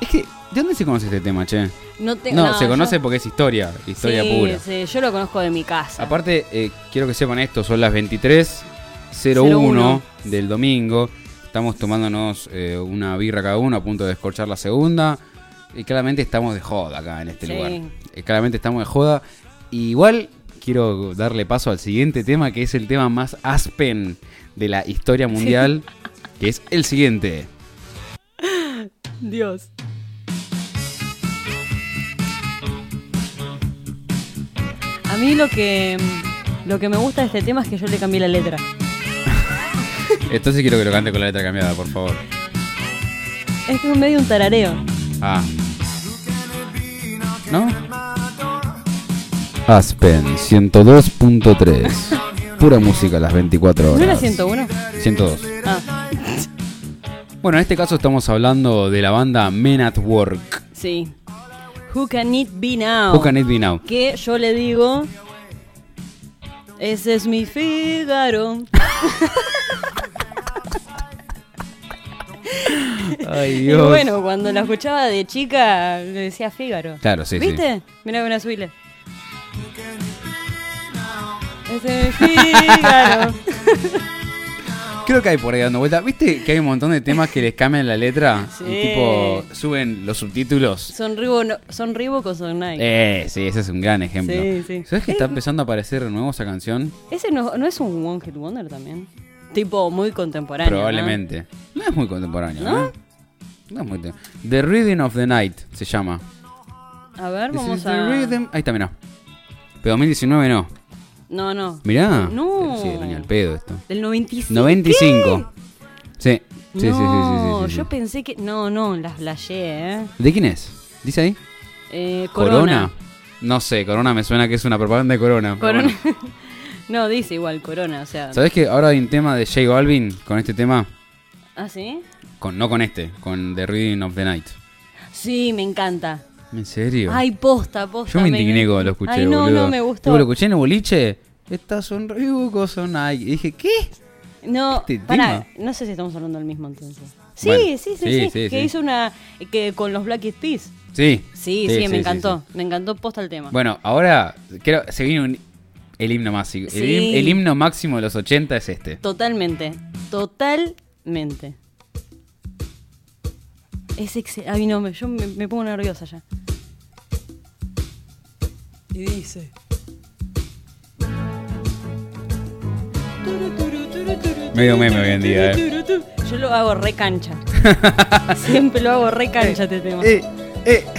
Es que, ¿de dónde se conoce este tema, che?
No, te-
No, se
yo-
conoce porque es historia, historia
sí,
pura.
sí, yo lo conozco de mi casa.
Aparte, eh, quiero que sepan esto, son las 23.01
01.
del domingo. Estamos tomándonos eh, una birra cada uno a punto de descorchar la segunda. Y claramente estamos de joda acá en este
Sí.
lugar. Eh, claramente estamos de joda. Y igual quiero darle paso al siguiente tema, que es el tema más aspen de la historia mundial, que es el siguiente.
Dios. A mí lo que lo que me gusta de este tema es que yo le cambié la letra.
Entonces quiero que lo cante con la letra cambiada, por favor.
Es como medio un tarareo.
Ah. ¿No? Aspen 102.3. Pura música a las 24 horas.
¿No era 101?
102.
Ah,
Bueno, en este caso estamos hablando de la banda Men at Work.
sí. Who can it be now?
Who can it be now?
Que yo le digo. Ese es mi Fígaro.
Ay,
Y
Dios.
bueno, cuando la escuchaba de chica, le decía Fígaro.
Claro, sí, sí.
¿Viste? Mira, mira, subile. de Fígaro.
Creo que hay por ahí dando vuelta. ¿Viste que hay un montón de temas que les cambian la letra?
Sí.
Y tipo, suben los subtítulos.
¿Son Reebok, no- son Reebok o son Nike?
Eh, sí, ese es un gran ejemplo.
Sí, sí.
¿Sabes que está empezando a aparecer de nuevo esa canción?
¿Ese no, no es un One Hit Wonder también? Tipo muy contemporáneo. ¿no?
Probablemente. ¿no? es muy contemporáneo,
¿No?
¿no? No es muy The Rhythm of the Night se llama.
A ver,
This
vamos a.
rhythm- Ahí está, mirá. Pero 2019 no.
No, no.
Mirá.
No.
Sí, el año al pedo esto.
Del 95.
95. Sí. Sí, sí, sí, sí,
no,
sí, sí, sí.
yo pensé que. No, no, las flashé, ¿eh?
¿De quién es? ¿Dice ahí?
eh corona.
No sé, Corona me suena que es una propaganda de Corona. pero
Corona.
bueno.
no, dice igual Corona, o sea.
¿Sabes que ahora hay un tema de J Balvin con este tema?
¿Ah, sí?
Con, no con este, con The Rhythm of the Night.
Sí, me encanta.
¿En serio?
Ay, posta, posta.
Yo me indigné cuando lo escuché,
Ay, no,
boludo.
no me gustó.
Lo escuché en el boliche. Estas son Reebok son Nike. Y dije, ¿qué?
No,
Este
pará, no sé si estamos hablando del mismo entonces. Sí,
Bueno,
sí, sí,
sí,
sí,
sí,
Que
sí.
hizo una. que con los Black Eyed Peas.
Sí.
Sí, sí, me encantó. Me encantó posta el tema.
Bueno, ahora creo se viene un- el himno. El,
Sí.
el himno máximo de los 80 es este.
Totalmente. Totalmente. Es excelente. Ay, no, me- yo me, me pongo nerviosa ya. Y dice.
Medio meme hoy en día, eh.
Yo lo hago re cancha. Siempre lo hago re cancha este tema.
Eh, eh.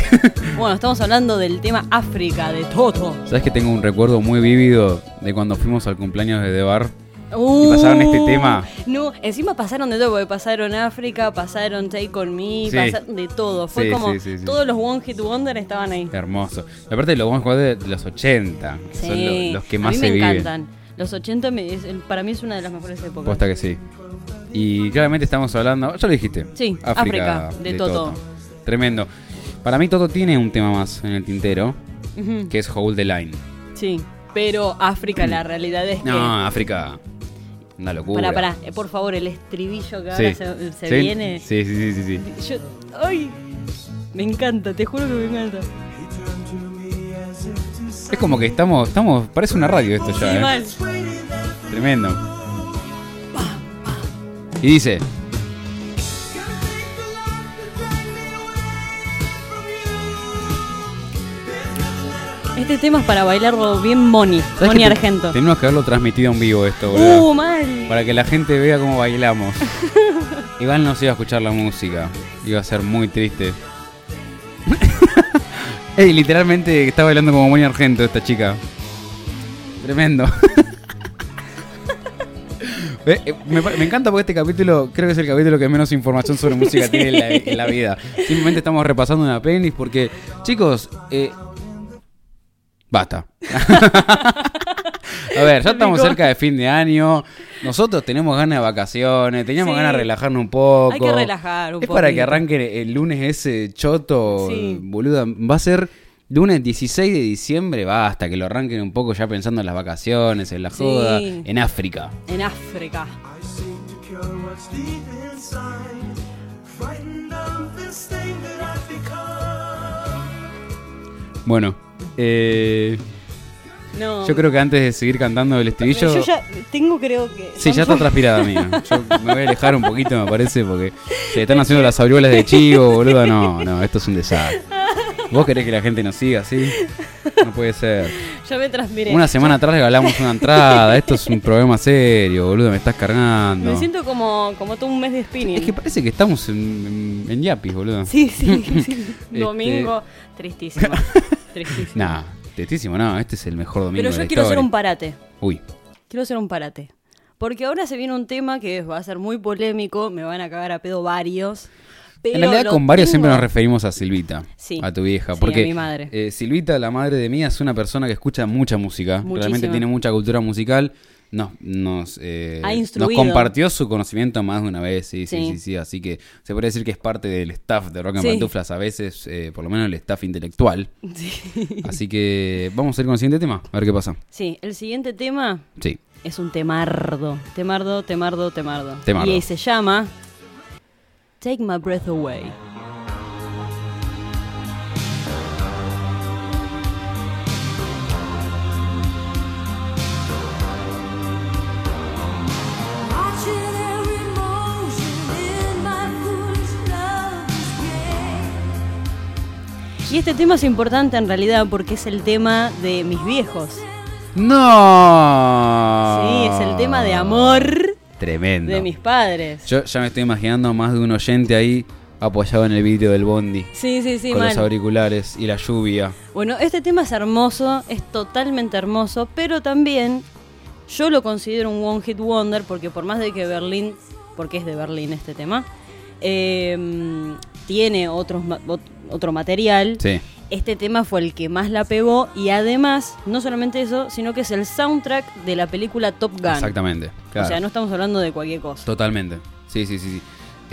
Bueno, estamos hablando del tema África, de Toto.
¿Sabes que tengo un recuerdo muy vívido de cuando fuimos al cumpleaños de Debar?
Uh,
pasaron este tema?
No, encima pasaron de todo, porque pasaron África, pasaron Take On Me,
Sí.
pasaron de todo. Fue
Sí,
como
sí, sí, sí.
todos los One Hit Wonder estaban ahí.
Hermoso. Aparte, lo vamos a jugar de los 80. que Son
Sí,
lo- los que
a
más
mí
se
me
viven.
encantan. Los 80 me- es- para mí es una de las mejores épocas.
Posta que sí. Y claramente estamos hablando, ya lo dijiste.
Sí, África, de Toto.
Tremendo. Para mí Toto tiene un tema más en el tintero, que es Hold the Line.
Sí, pero África la realidad es que...
No, África, una locura.
Pará, pará, eh, por favor, el estribillo que
Sí.
ahora se, se
¿Sí?
viene.
Sí, sí, sí, sí, sí.
Yo, ¡Ay! Me encanta, te juro que me encanta.
Es como que estamos, estamos, parece una radio esto ya, ¿eh?
mal.
Tremendo. Y dice,
Este tema es para bailarlo bien Moni,
¿sabes
Moni Argento.
Tenemos que haberlo transmitido en vivo esto, boludo.
¡Uh, mal!
Para que la gente vea cómo bailamos. Igual no se iba a escuchar la música. Iba a ser muy triste. Ey, literalmente está bailando como muy argento esta chica. Tremendo. Eh, me, encanta porque este capítulo creo que es el capítulo que menos información sobre música tiene en la, en la vida. Simplemente estamos repasando una playlist porque, chicos, eh, basta. A ver, ya estamos cerca de fin de año. Nosotros tenemos ganas de vacaciones, teníamos
Sí.
ganas de relajarnos un poco.
Hay que relajar un
Es para que arranque el lunes ese choto,
Sí.
boluda. Va a ser lunes 16 de diciembre, basta, que lo arranquen un poco ya pensando en las vacaciones, en la
Sí.
joda, en África.
En África.
Bueno, eh,
No.
yo creo que antes de seguir cantando el estribillo...
Yo ya tengo, creo que.
Sí, ya está transpirada mía. Yo me voy a alejar un poquito, me parece, porque se están haciendo las aureolas de chivo, boludo. No, no, esto es un desastre. ¿Vos querés que la gente nos siga así? No puede ser.
Ya me transpiré.
Una semana atrás regalamos una entrada. Esto es un problema serio, boludo. Me estás cargando.
Me siento como, como todo un mes de spinning.
Es que parece que estamos en, en, en Yapis, boludo.
Sí, sí, sí.
Este-
Domingo, tristísimo. Tristísimo.
Nah, testísimo, no. Este es el mejor domingo
Pero yo quiero hacer un parate.
Uy,
Quiero hacer un parate. Porque ahora se viene un tema que va a ser muy polémico, me van a cagar a pedo varios. Pero
en realidad con varios
tengo-
siempre nos referimos a Silvita,
Sí.
a tu vieja,
Sí,
porque
a mi madre.
eh, Silvita, la madre de mía, es una persona que escucha mucha música, realmente tiene mucha cultura musical, nos, nos, eh,
Ha
nos compartió su conocimiento más de una vez, sí, sí, sí,
Sí.
sí, así que se puede decir que es parte del staff de Rock and
Sí.
Pantuflas, a veces, eh, por lo menos el staff intelectual,
Sí.
así que vamos a ir con el siguiente tema, a ver qué pasa.
Sí, el siguiente tema
Sí,
es un temardo. Temardo, temardo, temardo.
Temardo.
Y se llama Take My Breath Away. Y este tema es importante en realidad porque es el tema de mis viejos.
¡No!
Sí, es el tema de amor
Tremendo.
de mis padres.
Yo ya me estoy imaginando más de un oyente ahí apoyado en el vidrio del bondi.
Sí, sí, sí,
con
mal.
los auriculares y la lluvia.
Bueno, este tema es hermoso, es totalmente hermoso, pero también yo lo considero un One Hit Wonder porque por más de que Berlín, porque es de Berlín este tema, eh, tiene otros otro material.
Sí.
Este tema fue el que más la pegó y además, no solamente eso, sino que es el soundtrack de la película Top Gun.
Exactamente. claro.
O sea, no estamos hablando de cualquier cosa.
Totalmente. Sí, sí, sí. sí.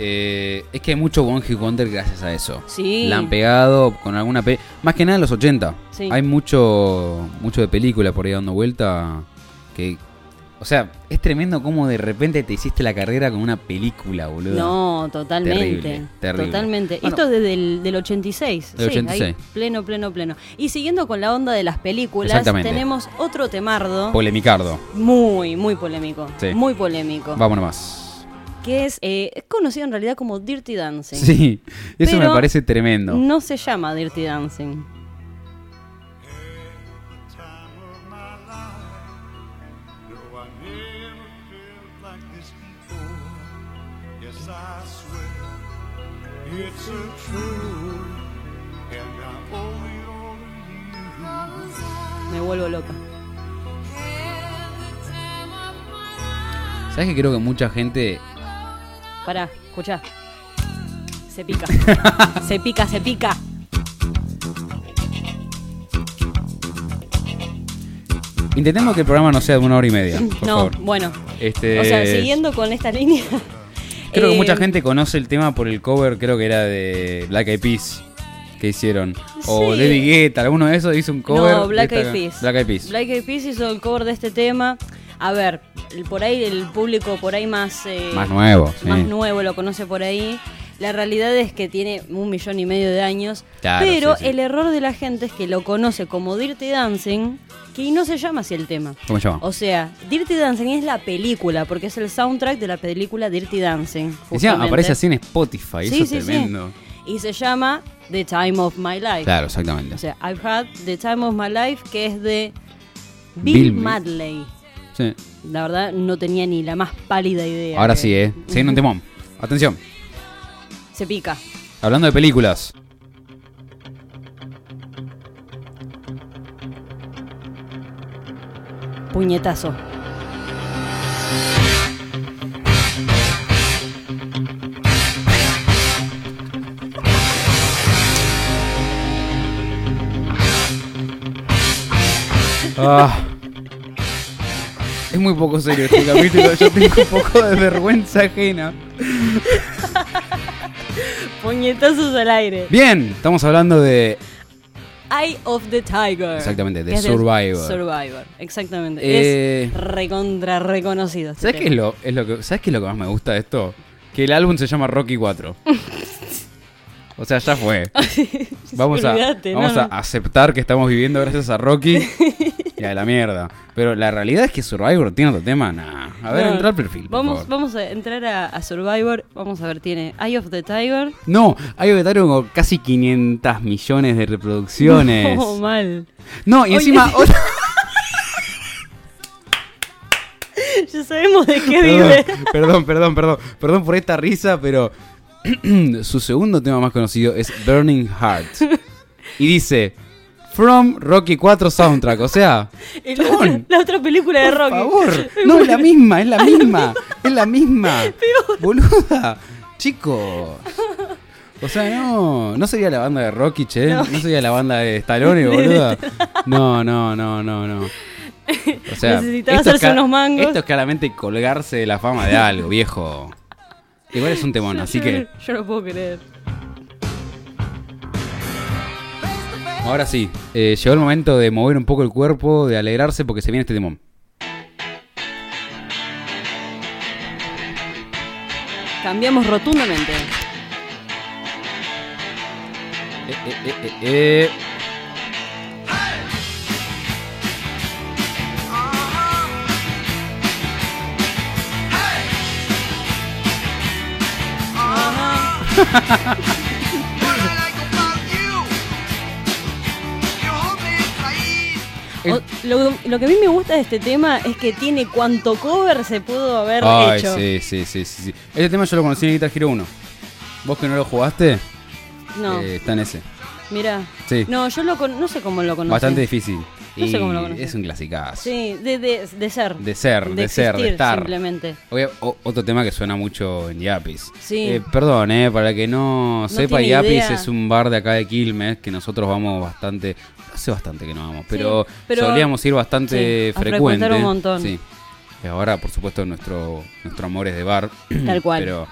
Eh, es que hay mucho One Hit Wonder gracias a eso.
Sí.
La han pegado con alguna pe Más que nada en los 80.
Sí.
Hay mucho mucho de película por ahí dando vuelta. Que. O sea, es tremendo cómo de repente te hiciste la carrera con una película, boludo.
No, totalmente.
Terrible, terrible.
Totalmente.
Bueno.
Esto es desde el del 86.
Del
sí,
86.
ahí, pleno, pleno, pleno. Y siguiendo con la onda de las películas, tenemos otro temardo
Polemicardo.
muy, muy polémico.
Sí.
Muy polémico.
Vámonos más.
Que es, eh, es conocido en realidad como Dirty Dancing.
Sí, eso me parece tremendo.
No se llama Dirty Dancing. Vuelvo loca.
¿Sabes que creo que mucha gente
Pará, escuchá. Se pica. se pica, se pica.
Intentemos que el programa no sea de una hora y media, por
no,
favor.
bueno.
Este,
O sea, siguiendo con esta línea.
Creo que
eh,
mucha gente conoce el tema por el cover, creo que era de Black Eyed Peas que hicieron. O
Sí.
David Guetta, alguno de esos hizo un cover.
No, Black Eyed Peas.
Black Eyed Peas.
Black Eyed Peas hizo el cover de este tema. A ver, por ahí el público por ahí más eh,
Más nuevo, sí.
más nuevo lo conoce por ahí. La realidad es que tiene un millón y medio de años,
Claro,
pero
sí,
el error de la gente es que lo conoce como Dirty Dancing, que no se llama así el tema.
¿Cómo se llama?
O sea, Dirty Dancing es la película, porque es el soundtrack de la película Dirty Dancing.
Encima
justamente.
aparece así en Spotify, eso es tremendo.
Y se llama The Time of My Life.
Claro, exactamente.
O sea, I've Had the Time of My Life, que es de
Bill
Bill,
Ma-
Madley.
Sí.
La verdad, no tenía ni la más pálida idea.
Ahora
que-
sí, eh. Siguiendo un temón. Atención.
Se pica.
Hablando de películas.
Puñetazo.
Ah. Es muy poco serio este capítulo. Yo tengo un poco de vergüenza ajena.
Puñetazos al aire.
Bien, estamos hablando de.
Eye of the Tiger.
Exactamente, de Survivor.
Survivor, exactamente.
Eh,
Es recontra reconocido. este
¿Sabes qué, es lo, es lo que, ¿Sabes qué es lo que más me gusta de esto? Que el álbum se llama Rocky 4. O sea, ya fue. Vamos a,
Olvídate, no,
vamos a
no.
aceptar que estamos viviendo gracias a Rocky y a la mierda. Pero la realidad es que Survivor tiene otro tema. Nah. A ver,
No,
entra al perfil. por
Vamos,
favor.
vamos a entrar a, a Survivor. Vamos a ver, tiene Eye of the Tiger.
No, hay Ovetario con casi 500 millones de reproducciones.
No, mal.
No, y encima.
Ya sabemos de qué
perdón,
vive.
perdón, perdón, perdón. Perdón por esta risa, pero. su segundo tema más conocido es Burning Heart. Y dice. From Rocky 4 Soundtrack. O sea.
La, otra, la otra película de
Por
Rocky.
favor. No, es la misma, es la misma. Es la misma. Boluda. Chicos. O sea, no. No sería la banda de Rocky, che. No, sería la banda de Stallone, boluda. No, no, no, no, no. O sea,
Necesitaba hacerse unos mangos.
Esto es claramente colgarse de la fama de algo, viejo. Igual es un temón, así
Yo-
que
Yo no puedo creer.
ahora sí. eh, llegó el momento de mover un poco el cuerpo, de alegrarse porque se viene este temón.
Cambiamos rotundamente.
Eh, eh,
Lo, lo, que a mí me gusta de este tema es que tiene cuanto cover se pudo haber hecho.
Sí, Este tema yo lo conocí en Guitar Hero 1. ¿Vos que no lo jugaste?
No.
Eh, está en ese.
Mirá.
Sí.
No, yo lo con... no sé cómo lo conocí.
Bastante difícil.
No sé cómo lo conocí.
Es un clasicazo.
Sí, de, de, de ser.
De ser, de, ser, de estar.
Simplemente.
Oye, o- otro tema que suena mucho en Yapis.
Sí.
Eh, perdón, eh, para que no, sepa, Yapis
idea.
es un bar de acá de Quilmes que nosotros vamos bastante. Hace bastante que no vamos, pero,
pero-
solíamos ir bastante
sí, a
frecuente.
frecuentar un montón.
Sí. Ahora, por supuesto, nuestro, nuestro amor es de bar.
Tal cual.
Pero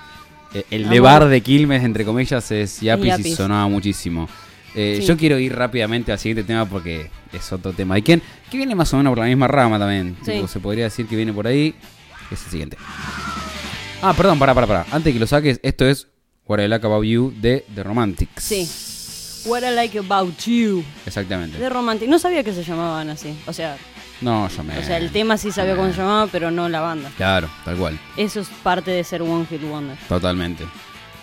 eh, el de
Amor.
bar de Quilmes, entre comillas, es Yapis, y
Yapis.
sonaba muchísimo. Eh,
Sí.
Yo quiero ir rápidamente al siguiente tema porque es otro tema. ¿Y quién? Que viene más o menos por la misma rama también.
Sí.
Tipo, se podría decir que viene por ahí. Es el siguiente. Ah, perdón, para, para, para. Antes de que lo saques, esto es What I Like About You de The Romantics.
Sí. What I Like About You.
Exactamente.
De Romantic. No sabía que se llamaban así. O sea,
No, yo me.
o sea, el tema sí sabía cómo se llamaba, pero no la banda.
Claro, tal cual.
Eso es parte de ser One Hit Wonder.
Totalmente. y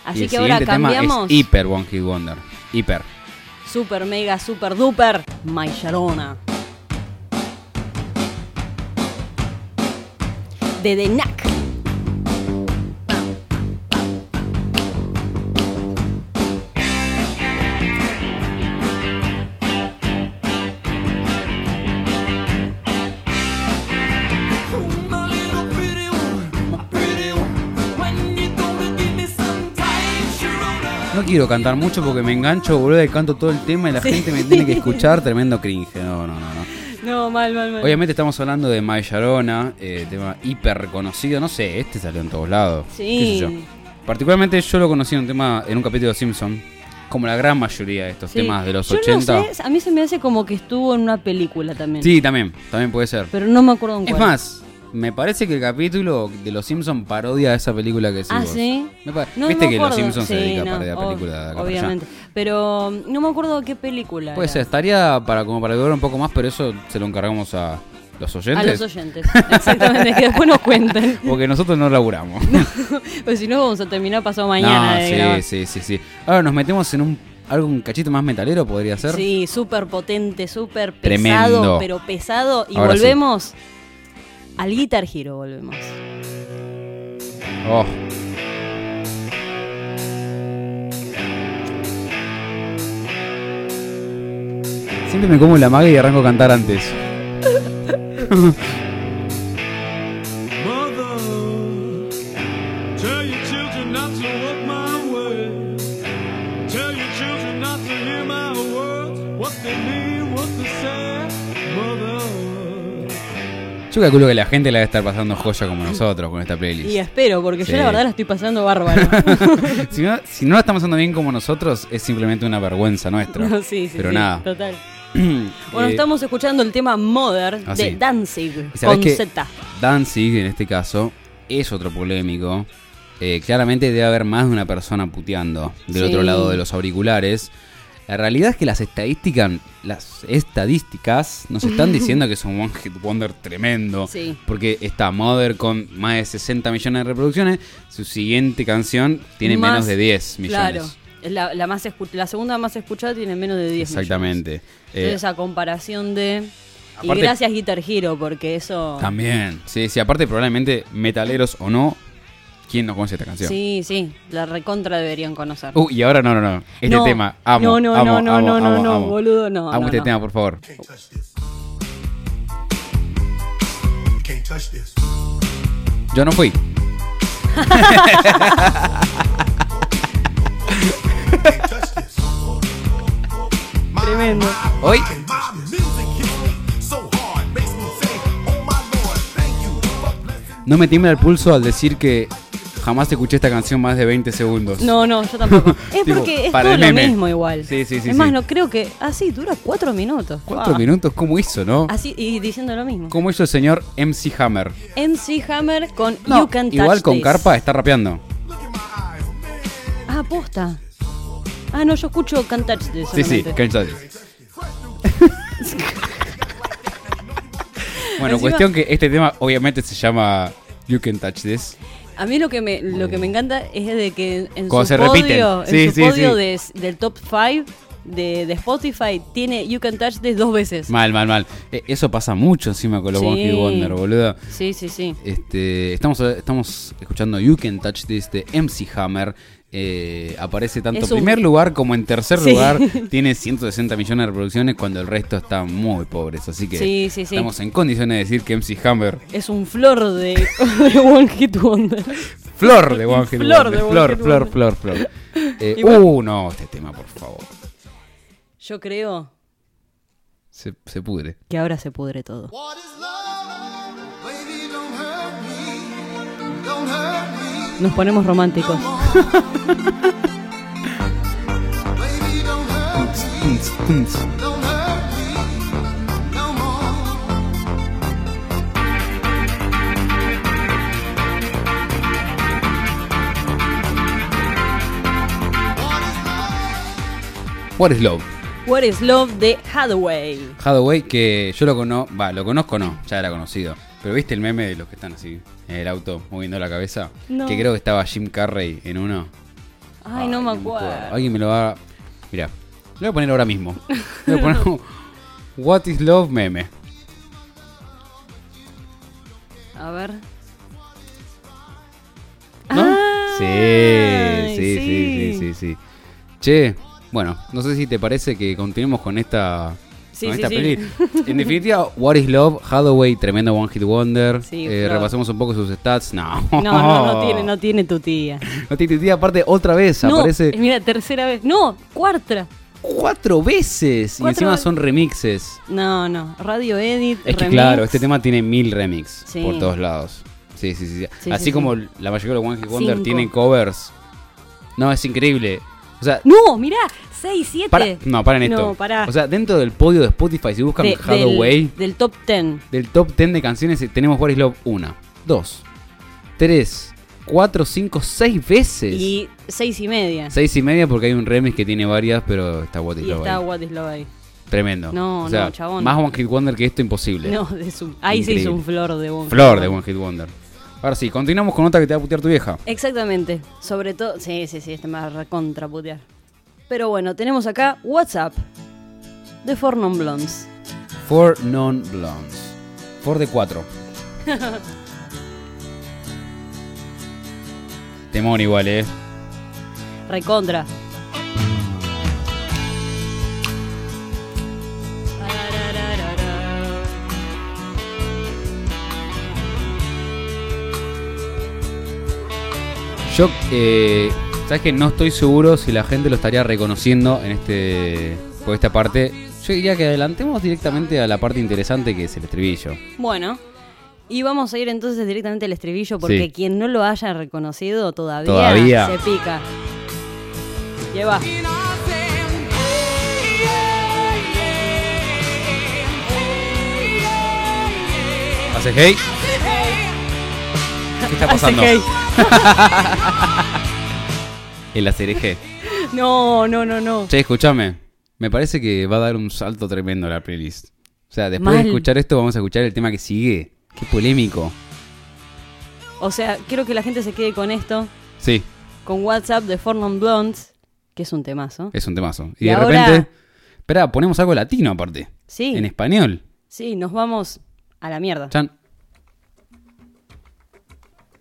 Así
el
que ahora
siguiente tema
cambiamos.
es Hyper One Hit Wonder. Hyper.
Super, mega, super, duper. My Sharona. De The Knack.
Quiero cantar mucho porque me engancho, boludo, y canto todo el tema y la
Sí.
gente me tiene que escuchar. Tremendo cringe. No, no, no, no.
No, mal, mal, mal.
Obviamente estamos hablando de My Sharona, eh, tema hiper reconocido. No sé, este salió en todos lados.
Sí.
qué sé yo. Particularmente yo lo conocí en un tema, en un capítulo de Simpson. Como la gran mayoría de estos
Sí.
temas de los
Yo
80.
No sé, a mí se me hace como que estuvo en una película también.
Sí, también, también puede ser.
Pero no me acuerdo en
Es
cuál.
más, me parece que el capítulo de los Simpsons parodia a esa película que decís
Ah. ¿sí? No
Viste que los. Simpsons se
Sí,
dedican
no,
a parodiar películas.
Obviamente. Pero no me acuerdo qué película.
Puede
era.
estaría para como para durar un poco más, pero eso se lo encargamos a los
A
oyentes.
los oyentes. Exactamente, que después nos cuenten.
Porque nosotros no laburamos.
Pues si no, vamos a terminar pasado mañana.
sí,
grabar.
sí, sí, sí. Ahora nos metemos en un algo un cachito más metalero, podría ser.
Sí, súper potente, súper
Tremendo.
pesado, pero pesado. Y
Ahora sí.
Al Guitar Hero, volvemos.
Oh. Siempre me como la maga y arranco a cantar antes. Yo calculo que la gente la debe estar pasando joya como nosotros con esta playlist.
Y espero, porque
Sí.
yo la verdad la estoy pasando bárbaro.
si, no, si no la estamos pasando bien como nosotros, es simplemente una vergüenza nuestra.
No, sí, sí,
Pero
sí,
nada.
Total. Bueno,
Eh,
estamos escuchando el tema Mother
Ah,
de
sí.
Danzig
¿Y sabés
con? Z.
Danzig, en este caso, es otro polémico. Eh, claramente debe haber más de una persona puteando del otro lado de los auriculares. La realidad es que las estadísticas, las estadísticas nos están diciendo que es un One Hit Wonder tremendo.
Sí.
Porque está Mother con más de 60 millones de reproducciones. Su siguiente canción tiene
Más-
menos de 10 millones.
Claro. Es La, la más la segunda más escuchada tiene menos de 10
Exactamente.
millones.
Eh,
Entonces, a comparación de. Y gracias Guitar Hero, porque eso.
También. Sí, sí, aparte probablemente metaleros o no, ¿quién no conoce esta canción?
Sí, sí, la recontra deberían conocer.
Uh, y ahora no, no, no. Este
No,
tema, amo.
no, no,
amo,
no, no,
amo,
no, no,
amo,
no,
amo.
boludo, no,
Amo
no,
este
no.
tema, por favor. Yo no fui.
Tremendo.
Hoy, no me tiembla el pulso al decir que jamás escuché esta canción más de 20 segundos.
No, no, yo tampoco. Es
Tipo,
porque es todo lo mismo igual.
Sí, sí, sí,
Es más,
sí.
no creo que. Ah, sí, dura cuatro minutos.
Cuatro minutos, ¿cómo hizo, no?
Así, y diciendo lo mismo.
¿Cómo hizo el señor MC Hammer?
MC Hammer con
No,
You Can Touch
igual con
This.
Carpa está rapeando.
Ah, posta. Ah, no, yo escucho Can't Touch This
Sí, sí. Can't Touch This. Bueno,
Encima-
cuestión que este tema obviamente se llama You Can Touch This.
A mí lo que me lo que me encanta es de que en
Cuando
su
se
podio,
repiten.
en su
sí,
podio
sí.
de- del top 5 de, de Spotify tiene You Can Touch This dos veces.
Mal, mal, mal. Eh, eso pasa mucho encima con los
Sí.
Hit Wonder, boludo.
Sí, sí, sí.
Este, estamos, estamos escuchando You Can Touch This de MC Hammer. Eh, aparece tanto en
un-
primer lugar como en tercer
Sí.
lugar. Tiene 160 millones de reproducciones cuando el resto está muy pobres. Así que
Sí, sí, sí.
estamos en condiciones de decir que MC Hammer,
Es un flor de, de One Hit Wonder.
flor de One Hit
Flor
Wonder.
de One
flor,
Hit
flor,
Wonder.
flor, flor. Eh,
bueno.
uh, no, este tema, por favor.
Yo creo
Se, se pudre.
que ahora se pudre todo. Nos ponemos románticos.
What is Love?
What is Love de Hathaway.
Hathaway, que yo lo conozco, va, lo conozco no, ya era conocido. Pero viste el meme de los que están así en el auto moviendo la cabeza.
No.
Que creo que estaba Jim Carrey en uno.
Ay, no me acuerdo.
Alguien me lo va. Mira, lo voy a poner ahora mismo. Voy a poner What is Love meme.
A ver.
¿No?
Ay,
sí, sí, sí, sí, sí, sí. Che, bueno, no sé si te parece que continuemos con esta.
Sí,
con
sí,
esta
sí.
peli. En definitiva, What is Love, Hathaway, tremendo One Hit Wonder.
Sí,
Eh, repasemos un poco sus stats. No,
No, no, no tiene, no tiene tu tía.
No tiene tía, aparte, otra vez
No,
aparece
mira, tercera vez. No, cuarta.
cuatro veces. y encima son remixes.
No, no. Radio Edit.
Es que
remix.
claro, este tema tiene mil remix por todos lados. Sí, sí, sí. sí.
Sí,
Así
sí,
como la mayoría de los One Hit Wonder
Cinco.
tienen covers. No, es increíble. O sea,
No, mirá, 6, 7.
para, no, paren esto.
No, pará.
O sea, dentro del podio de Spotify, si buscan
De-
Hathaway,
del, del top 10.
del top 10 de canciones, eh, tenemos What is Love 1, 2, 3, 4, 5, 6 veces.
Y 6 y media.
6 y media porque hay un remix que tiene varias, pero está What is
Y
Love
está
ahí.
What is Love ahí.
Tremendo.
No,
o sea,
no, chabón.
Más One Hit Wonder que esto imposible.
No, de su, ahí se
Increíble.
hizo un flor de One
Flor
Hit
de
Wonder.
One Hit Wonder. Ahora sí, continuamos con otra que te va a putear tu vieja.
Exactamente. Sobre todo. Sí, sí, sí, este me va a recontraputear. Pero bueno, tenemos acá WhatsApp de Four Non Blondes.
Four Non Blondes. Four de 4. Temor igual, eh.
Recontra.
Yo, eh, sabes que no estoy seguro si la gente lo estaría reconociendo en este por esta parte. Yo diría que adelantemos directamente a la parte interesante que es el estribillo.
Bueno. Y vamos a ir entonces directamente al estribillo porque
Sí.
quien no lo haya reconocido todavía,
Todavía.
se pica. Lleva.
¿Hace hey? ¿Qué está pasando?
Hace hey.
El acereje.
No, no, no, no.
Che, escúchame. Me parece que va a dar un salto tremendo la playlist. O sea, después
Mal.
de escuchar esto, vamos a escuchar el tema que sigue. Qué polémico.
O sea, quiero que la gente se quede con esto,
Sí,
con WhatsApp de Four Non Blondes, que es un temazo.
es un temazo. Y,
Y
de
ahora-
repente. Espera, ponemos algo latino aparte.
Sí,
En español.
sí, nos vamos a la mierda.
Chan.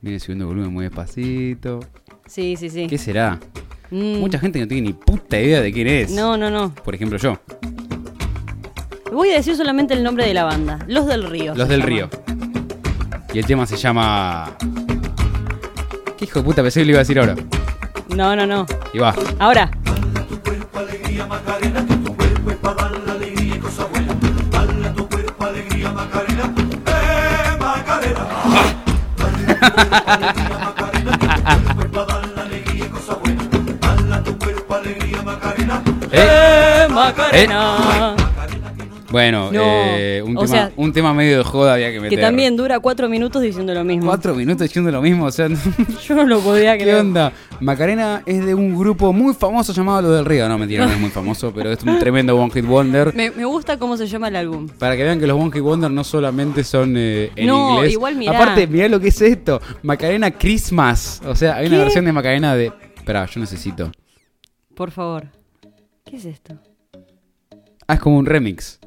Viene subiendo volumen muy despacito.
Sí, sí, sí.
¿Qué será?
Mm,
Mucha gente no tiene ni puta idea de quién es.
No, no, no.
Por ejemplo, yo.
Voy a decir solamente el nombre de la banda. Los del Río.
Los del. Río. Y el tema se llama. ¿Qué hijo de puta pensé que lo iba a decir ahora?
No, no, no.
Y va.
Ahora.
¿Eh?
Macarena.
Bueno,
No,
eh, un, tema,
sea,
un tema medio de joda había que meter.
Que también dura cuatro minutos diciendo lo mismo.
Cuatro minutos diciendo lo mismo, o sea,
Yo no lo podía
¿qué
creer.
onda? Macarena es de un grupo muy famoso llamado Los del Río. No, mentira, no es muy famoso, pero es un tremendo One Hit Wonder.
Me, me gusta cómo se llama el álbum.
Para que vean que los One Hit Wonder no solamente son eh, en
No,
inglés.
igual mirá.
Aparte, mirá lo que es esto. Macarena Christmas. O sea, hay una
¿Qué?
versión de Macarena de... Espera, yo necesito.
Por favor. ¿Qué es esto?
Ah, es como un remix.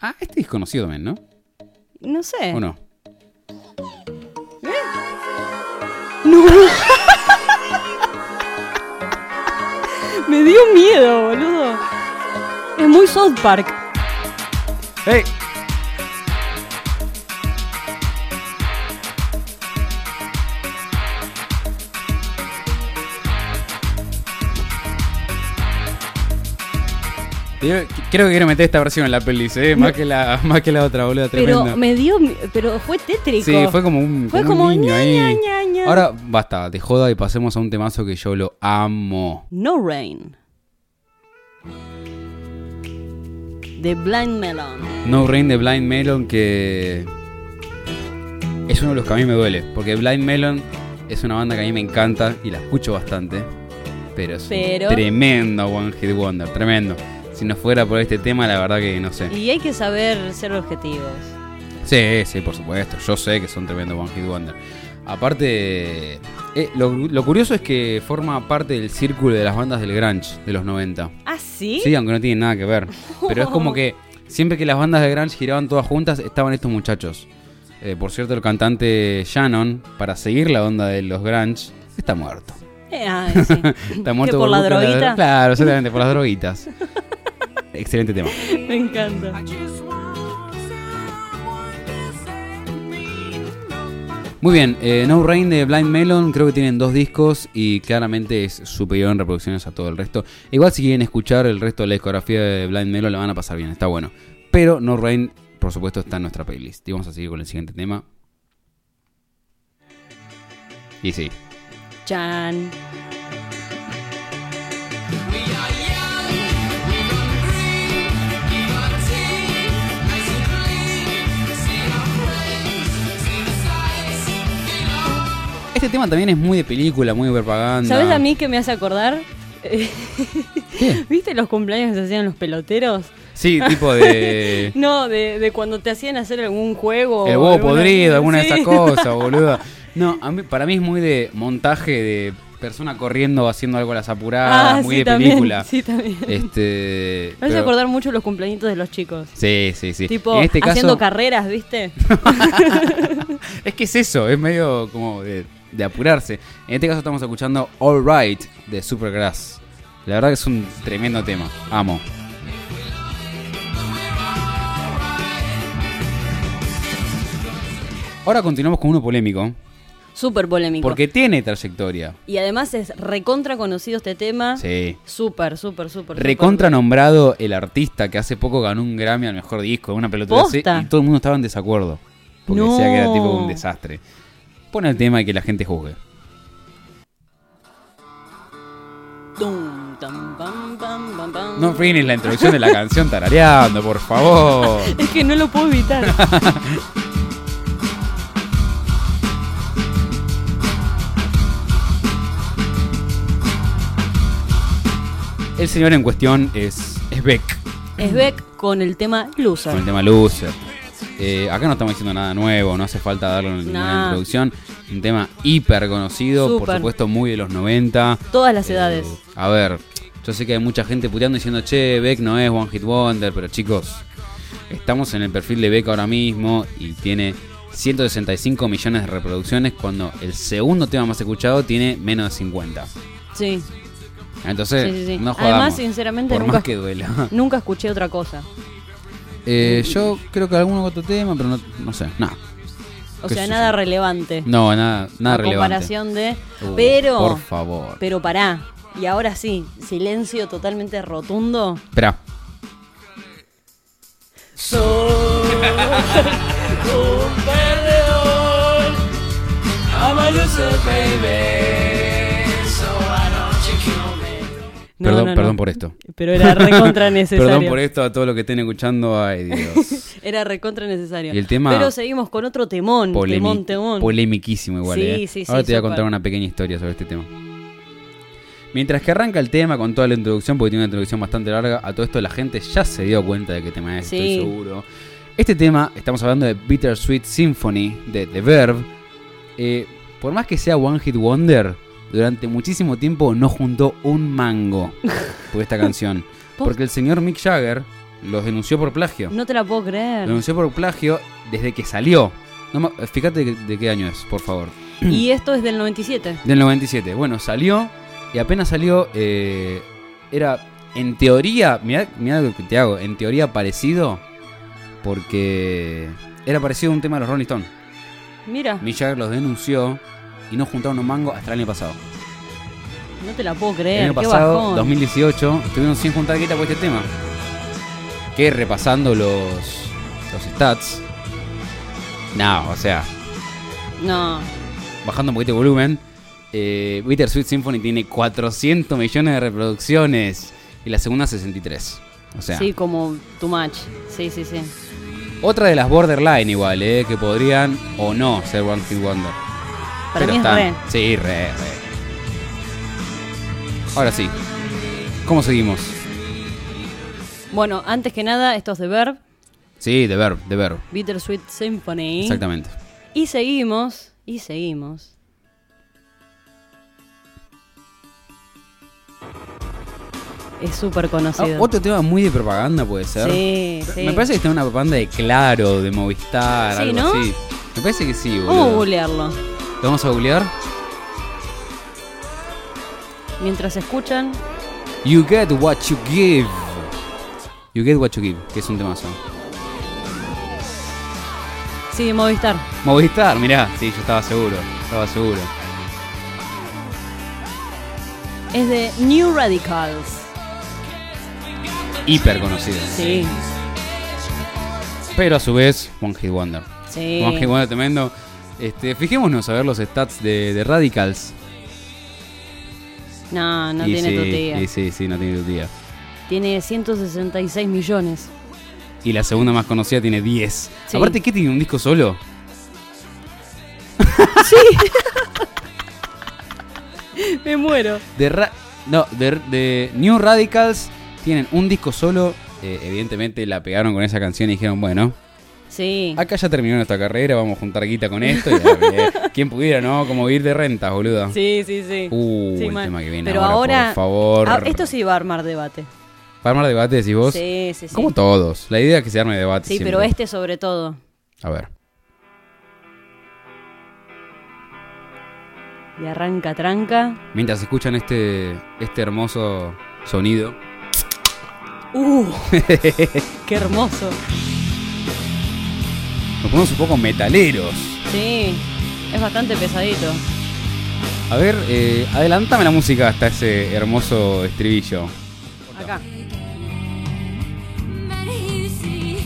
Ah, este es conocido también, ¿no?
No sé.
¿O no?
No. Me dio miedo, boludo. Es muy South Park.
¡Hey! Creo que quiero meter esta versión en la peli, ¿eh? más, que la, más que la otra, boludo,
Pero
tremenda.
me dio. Pero fue tétrico.
Sí, fue como un,
Fue
como un niño
ña,
ahí.
ña, ña, ña.
Ahora basta, de joda y pasemos a un temazo que yo lo amo.
No Rain. De Blind Melon.
No Rain de Blind Melon que es uno de los que a mí me duele, porque Blind Melon es una banda que a mí me encanta y la escucho bastante, pero es un
Pero-
tremendo One Hit Wonder, tremendo. Si no fuera por este tema, la verdad que no sé.
Y hay que saber ser objetivos.
Sí, sí, por supuesto. Yo sé que son tremendos One Hit Wonder. Aparte, eh, lo, lo curioso es que forma parte del círculo de las bandas del grunge de los 90.
¿Ah, sí?
Sí, aunque no tienen nada que ver. Pero es como que siempre que las bandas de grunge giraban todas juntas, estaban estos muchachos. Eh, por cierto, el cantante Shannon, para seguir la onda de los grunge, está muerto.
Eh, sí.
Está muerto
¿Que por la droguita?
Claro, exactamente, por las droguitas. Excelente tema.
Me encanta.
Muy bien, eh, No Rain de Blind Melon, creo que tienen dos discos y claramente es superior en reproducciones a todo el resto. Igual si quieren escuchar el resto de la discografía de Blind Melon la van a pasar bien, está bueno. Pero No Rain, por supuesto, está en nuestra playlist. Y vamos a seguir con el siguiente tema. Y sí,
Chan.
Este tema también es muy de película, muy de propaganda.
¿Sabes a mí qué me hace acordar?
¿Qué?
¿Viste los cumpleaños que se hacían los peloteros?
Sí, tipo de...
No, de, de cuando te hacían hacer algún juego.
El huevo
alguna-
podrido, alguna de esas cosas, boludo. No, a mí- para mí es muy de montaje de persona corriendo haciendo algo a las apuradas,
Ah,
muy
sí,
de
también,
película.
Sí, también.
Este,
me hace
pero-
acordar mucho los cumpleañitos de los chicos.
Sí, sí, sí.
Tipo,
en este
haciendo
caso,
carreras, ¿viste?
es que es eso, es medio como de, de apurarse. En este caso estamos escuchando All Right de Supergrass. La verdad que es un tremendo tema. Amo. Ahora continuamos con uno polémico,
Súper polémico.
porque tiene trayectoria.
Y además es recontra conocido este tema.
Sí.
Súper, súper, súper.
Recontra nombrado el artista que hace poco ganó un Grammy al mejor disco, una pelota así,
¿Posta?
y todo el mundo estaba en desacuerdo. Porque
No.
decía que era tipo un desastre. Pone el tema y que la gente juzgue. No freines la introducción de la canción tarareando, por favor.
Es que no lo puedo evitar.
El señor en cuestión es, es Beck,
es Beck con el tema Loser.
con el tema Loser. Eh, acá no estamos diciendo nada nuevo, no hace falta darle ninguna
Nah.
introducción. Un tema hiper conocido, por supuesto muy de los 90.
Todas las
Eh,
edades.
a ver, yo sé que hay mucha gente puteando diciendo, che, Beck no es One Hit Wonder, pero chicos, estamos en el perfil de Beck ahora mismo y tiene 165 millones de reproducciones cuando el segundo tema más escuchado tiene menos de 50.
Sí.
Entonces,
Sí, sí, sí.
no
Además,
jodamos.
sinceramente,
por
nunca-
más que duela.
Nunca escuché otra cosa.
Eh, yo creo que algún otro tema, pero no, no sé, nada.
O
¿Qué
sea, nada
yo?
relevante.
No, nada, nada
a
relevante.
comparación de.
Uh,
pero.
Por favor.
Pero pará. Y ahora sí, silencio totalmente rotundo.
Espera.
No,
perdón,
no, no.
perdón por esto.
Pero era recontra necesario.
Perdón por esto a todo lo que estén escuchando. Ay, Dios.
Era recontra necesario.
Y el tema-
Pero seguimos con otro temón. Temón, temón.
Polemiquísimo igual.
Sí,
eh.
sí, sí,
Ahora te voy a contar una pequeña historia sobre este tema. Mientras que arranca el tema con toda la introducción, porque tiene una introducción bastante larga, a todo esto la gente ya se dio cuenta de qué tema es,
Sí.
estoy seguro. Este tema, estamos hablando de Bittersweet Symphony, de The Verve. eh, por más que sea One Hit Wonder, durante muchísimo tiempo no juntó un mango por esta canción. Porque el señor Mick Jagger los denunció por plagio.
No te la puedo
Lo
creer.
denunció por plagio desde que salió. No fíjate de, de qué año es, por favor.
Y esto es del 97.
Del 97. Bueno, salió y apenas salió, eh, era en teoría, mira lo que te hago, en teoría parecido, porque era parecido a un tema de los Rolling Stones.
Mira,
Mick Jagger los denunció y no juntaron un mango hasta el año pasado.
no te la puedo
El
creer.
año
Qué
pasado,
bajón.
2018, estuvieron sin juntar guita por este tema. Que repasando los, los stats. No, o sea,
No,
bajando un poquito de volumen. Eh, Bittersweet Symphony tiene 400 millones de reproducciones y la segunda 63. O sea,
sí, como too much. Sí, sí, sí.
otra de las borderline igual, eh, que podrían o no ser One Hit Wonder.
Para
Pero
mí es
están-
re.
Sí, re, re. Ahora sí. ¿Cómo seguimos?
Bueno, antes que nada, esto es de Verb,
Sí, de ver, de ver.
Bittersweet Symphony.
Exactamente.
Y seguimos, y seguimos. Es súper
Ah,
conocido.
otro tema muy de propaganda puede ser.
Sí, sí.
Me parece que está una propaganda de Claro, de Movistar,
Sí,
algo
¿no?
así. Me parece que sí, boludo.
A googlearlo.
¿Lo vamos a googlear?
Mientras escuchan,
You get what you give. You get what you give, que es un temazo.
sí, Movistar.
Movistar, mirá, sí, yo estaba seguro, estaba seguro.
Es de New Radicals.
Hiper conocido.
Sí,
Pero a su vez, One Hit Wonder.
sí.
One Hit Wonder tremendo. Este, fijémonos a ver los stats de, de Radicals.
No, no
Y
tiene
sí,
tu tía.
y sí, sí, no tiene tu tía.
Tiene 166 millones.
Y la segunda más conocida tiene 10.
Sí.
Aparte, ¿qué tiene un disco solo?
Me muero.
De Ra- no, de, de New Radicals tienen un disco solo. Eh, evidentemente la pegaron con esa canción y dijeron, bueno,
Sí.
acá ya terminó nuestra carrera, vamos a juntar guita con esto. Y, eh, ¿Quién pudiera, no? Como ir de rentas, boludo.
Sí, sí, sí.
Uh,
Sí,
el tema que viene
Pero
ahora,
ahora,
por favor.
Ah, esto sí va a armar debate.
¿Para armar debate, decís vos?
Sí, sí, sí.
Como todos. La idea es que se arme debate
Sí,
siempre.
pero este sobre todo.
A ver.
Y arranca tranca.
Mientras escuchan este, este hermoso sonido.
¡Uh! ¡Qué hermoso!
Nos ponemos un poco metaleros.
Sí, es bastante pesadito.
A ver, eh, adelántame la música hasta ese hermoso estribillo.
Acá.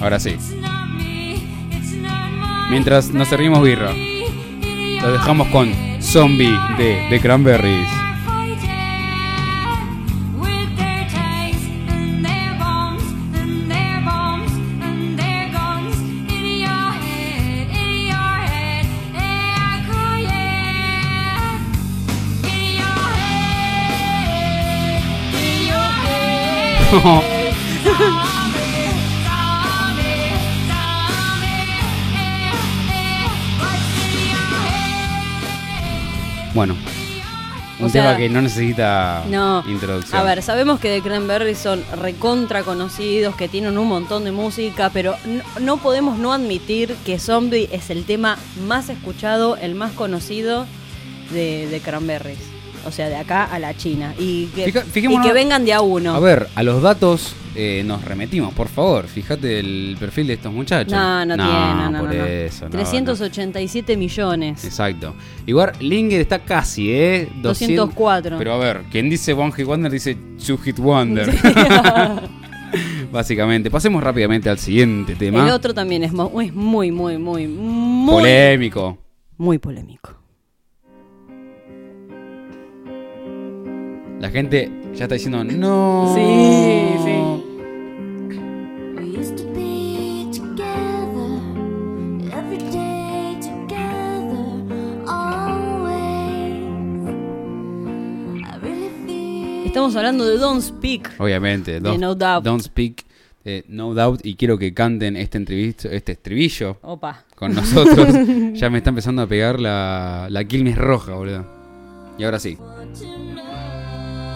Ahora sí. Mientras nos servimos birra, lo dejamos con Zombie de The Cranberries. Bueno, un
O sea,
tema que no necesita
No.
introducción.
A ver, sabemos que The Cranberries son recontra conocidos, que tienen un montón de música, pero no, no podemos no admitir que Zombie es el tema más escuchado, el más conocido de, de Cranberries. O sea, de acá a la China. Y que,
Fija-
y
fijémonos-
que vengan de a uno.
A ver, a los datos eh, nos remetimos, por favor. Fíjate el perfil de estos muchachos.
No, no, tiene, no, no,
por
no, no.
eso. no,
387
no.
millones.
Exacto. Igual Linger está casi, ¿eh? 200
204.
Pero a ver, quien dice One Hit Wonder dice Two Hit Wonder. Básicamente. Pasemos rápidamente al siguiente tema.
El otro también es, es muy, muy, muy, muy,
Polémico.
muy polémico.
La gente ya está diciendo no.
Sí, sí.
We used to be together every day together always. I really feel
Estamos hablando de Don't Speak.
Obviamente.
De No Doubt.
Don't speak. eh, no doubt. Y quiero que canten este, entrevisto, este estribillo
Opa.
con nosotros. ya me está empezando a pegar la, la Quilmes roja, boludo. Y ahora sí.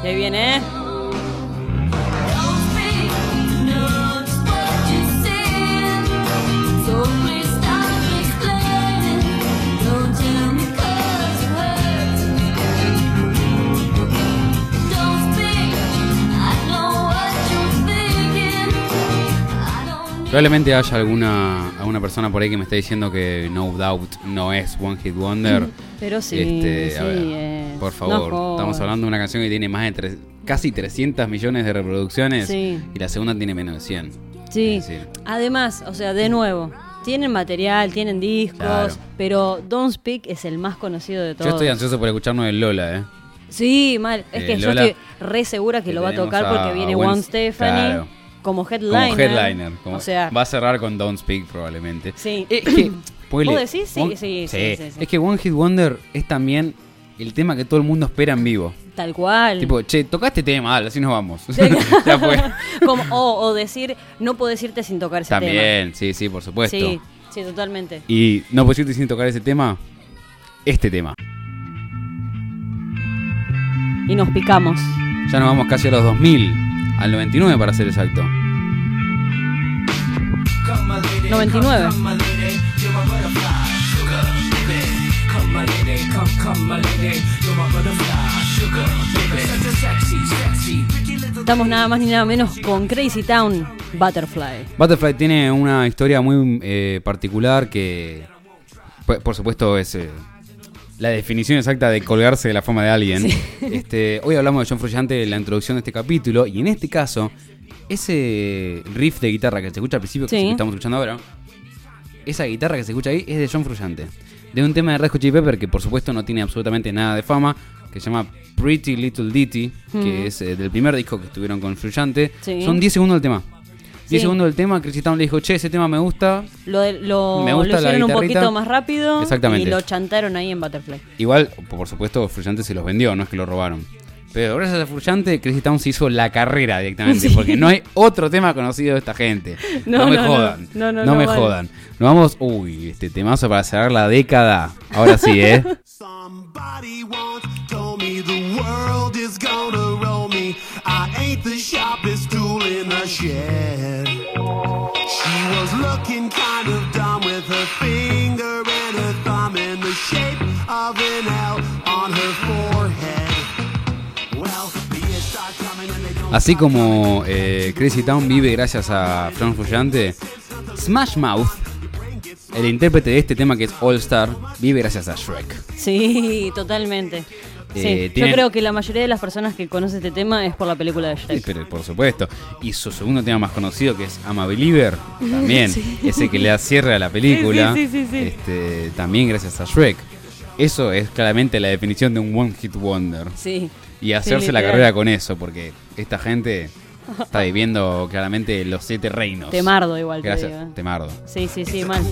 Y ahí viene,
Probablemente haya alguna, alguna persona por ahí que me esté diciendo que No Doubt no es One Hit Wonder.
Pero sí,
Este,
sí
ver,
es.
Por favor, estamos hablando de una canción que tiene más de tres- casi 300 millones de reproducciones
Sí.
y la segunda tiene menos de 100.
Sí. Además, o sea, de nuevo, tienen material, tienen discos,
Claro.
pero Don't Speak es el más conocido de todos.
yo estoy ansioso por escucharnos de Lola, ¿eh?
Sí, mal. Es
Eh,
que yo estoy re segura que
que
lo va a tocar
a-
porque viene
Gwen-
One Stefani
claro.
Como headliner.
Como headliner. como-
o sea,
va a cerrar con Don't Speak probablemente.
Sí.
Es que,
¿Vos decís? Sí,
One-
sí, sí, sí, sí.
Es que One Hit Wonder es también el tema que todo el mundo espera en vivo.
tal cual.
Tipo, che, toca este tema, dale, así nos vamos. ya fue.
Como- o, o decir, no puedes irte sin tocar ese tema.
También, sí, sí, por supuesto.
Sí, sí, totalmente.
Y no puedes irte sin tocar ese tema, este tema.
Y nos picamos.
Ya nos vamos casi a los 2000, al 99 para ser exacto.
99. Estamos nada más ni nada menos con Crazy Town Butterfly.
Butterfly tiene una historia muy eh, particular que, por, supuesto, es eh, la definición exacta de colgarse de la fama de alguien. Este, hoy hablamos de John Frusciante en la introducción de este capítulo y en este caso, ese riff de guitarra que se escucha al principio,
Sí.
que estamos escuchando ahora, esa guitarra que se escucha ahí es de John Frusciante. De un tema de Red Hot Chili Pepper que por supuesto no tiene absolutamente nada de fama, que se llama Pretty Little Ditty, que es eh, del primer disco que estuvieron con Frusciante.
Sí.
Son 10 segundos del tema. 10
Sí.
segundos del tema, Chris Town le dijo, che, ese tema me gusta.
Lo, de- lo,
Me gusta
lo hicieron un poquito más rápido
Exactamente.
y lo chantaron ahí en Butterfly.
Igual, por supuesto, Frusciante se los vendió, no es que lo robaron. Pero gracias a Frusciante, Crazy Town se hizo la carrera directamente,
Sí.
porque no hay otro tema conocido de esta gente. No,
No,
me
no.
jodan.
No, no, no,
me
vale.
jodan. Nos vamos, uy, este temazo para cerrar la década. Ahora sí, ¿eh?
shed. She was looking kind of dumb with her finger and her thumb in the shape of an L on her forehead. Well, the years start coming and they don't
Así como eh, Crazy Town vive gracias a Frank Frusciante, Smash Mouth, el intérprete de este tema que es All Star, vive gracias a Shrek.
Sí, totalmente. Sí,
Eh,
yo
tienen-
creo que la mayoría de las personas que conocen este tema es por la película de
Sí,
Shrek.
pero por supuesto. Y su segundo tema más conocido, que es I'm a Believer, también. Ese que le da cierre a la película.
Sí, sí, sí, sí, sí.
Este, también gracias a Shrek. Eso es claramente la definición de un One Hit Wonder.
Sí.
Y hacerse la carrera con eso, porque esta gente está viviendo claramente los siete reinos.
Temardo igual, te
Gracias,
digo, eh.
Temardo.
Sí, sí, sí, mal.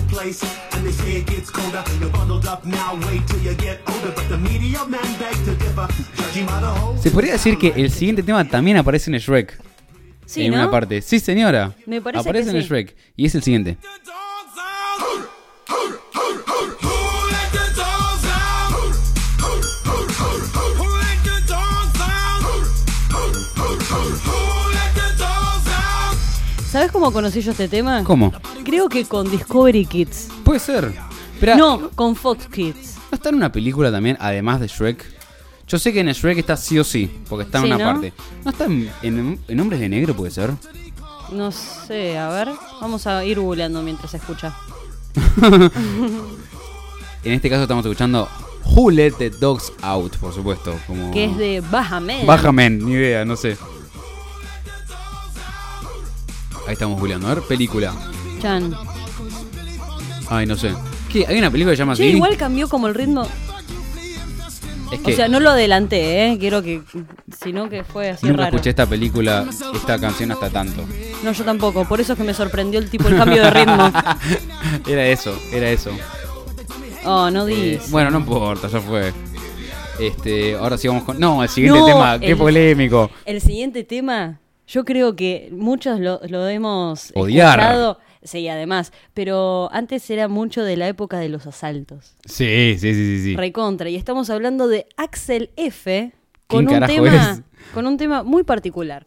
Se podría decir que el siguiente tema también aparece en Shrek.
Sí,
en
¿no?
una parte. Sí, señora.
Me parece
aparece
que
en
sí.
Shrek. Y es el siguiente.
¿Sabes cómo conocí yo este tema?
¿Cómo?
Creo que con Discovery Kids.
Puede ser. Pero
No, con Fox Kids.
¿No está en una película también, además de Shrek? Yo sé que en Shrek está sí o sí, porque está en
Sí,
una
¿no?
parte. ¿No está en, en- en Hombres de Negro, puede ser?
No sé, a ver. Vamos a ir googleando mientras se escucha.
En este caso estamos escuchando Who Let the Dogs Out, por supuesto. Como...
Que es de Bajaman.
Bajamen, ni idea, no sé. Ahí estamos googleando. A ver, película.
Chan.
Ay, no sé. ¿Qué? ¿Hay una película que se llama
Che, igual cambió como el ritmo.
Es que
O sea, no lo adelanté, ¿eh? Quiero que. Sino que fue así
nunca
raro.
escuché esta película, esta canción hasta tanto.
No, yo tampoco. Por eso es que me sorprendió el tipo, el cambio de ritmo.
Era eso, era eso.
Oh, no
Eh,
digas.
bueno, no importa, ya fue. Este, ahora sí vamos con. No, el siguiente
No,
tema, qué
el-
polémico.
El siguiente tema, yo creo que muchos lo, lo hemos
Odiar.
escuchado. Sí, además. Pero antes era mucho de la época de los asaltos.
Sí, sí, sí, sí. sí.
Recontra. Y estamos hablando de Axel F. Con
¿Quién
un, tema,
es?
con un tema muy particular.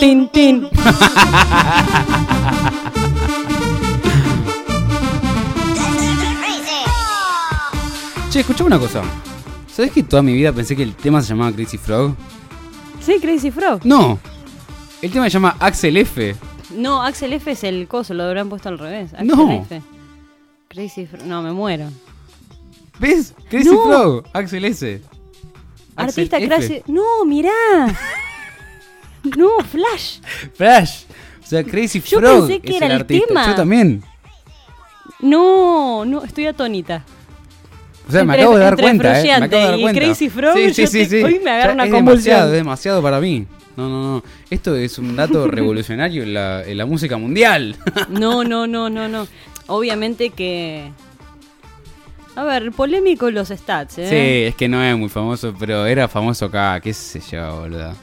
Tin, tin.
Che, escuchame una cosa. ¿Sabes que toda mi vida pensé que el tema se llamaba Crazy Frog?
Sí, Crazy Frog.
No. El tema se llama Axel F.
No, Axel F es el coso, lo habrán puesto al revés. Axel
No.
F. Crazy Frog. No, me muero.
¿Ves? Crazy
No.
Frog. Axel S. Axel
Artista
F.
Crazy. No, mirá. no, Flash.
Flash. O sea, Crazy
Yo
Frog
pensé que
es
era
el
el tema.
Yo también.
No, no, estoy atónita.
O sea, me
Entre-
acabo de dar cuenta, ¿eh? Me acabo de dar
y
cuenta.
Crazy Frog,
Sí, sí, sí,
te- hoy me agarra una
es
convulsión.
demasiado, es demasiado para mí. No, no, no. Esto es un dato revolucionario en la, en la música mundial.
No, no, no, no, no. Obviamente que. A ver, polémico los stats, ¿eh?
Sí, es que no es muy famoso, pero era famoso acá, qué sé yo, boludo.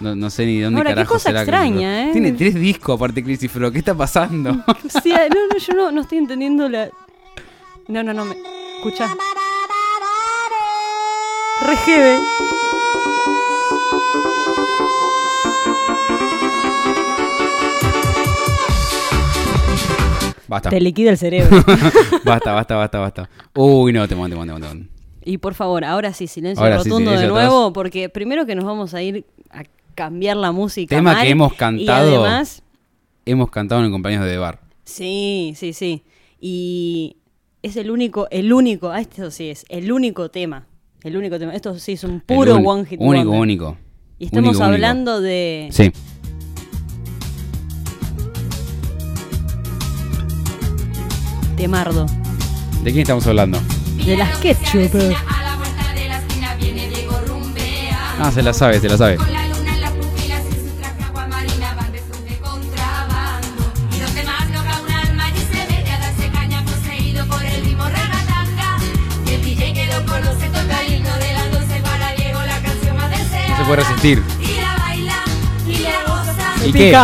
No, no sé ni dónde
Ahora, qué
carajo
cosa
será Crazy
extraña. ¿eh?
Tiene tres discos aparte Frog, ¿qué está pasando?
O sea, no, no, yo no, no estoy entendiendo la. No, no, no, me. Escucha. Re heavy.
basta.
Te liquida el cerebro.
basta, basta, basta, basta. Uy, no, te mando, te mando, te mando.
y por favor, ahora sí, silencio
Ahora sí,
rotundo de nuevo, porque primero que nos vamos a ir a cambiar la música.
Tema
mal,
que hemos
Y
cantado.
además,
Hemos cantado en cumpleaños de Bar.
sí, sí, sí. Y es el único, el único, ah, esto sí es, el único tema. El único tema. Esto sí es un puro
uni-
one hit
Único,
wonder.
único.
Y estamos
Único, único.
hablando de
Sí.
Temardo.
¿De quién estamos hablando?
De las ketchup.
A la vuelta de la esquina viene Diego rumbea.
Ah, se la sabe, se la sabe. Puede resistir.
Y la baila y la goza
¿Y
y
qué?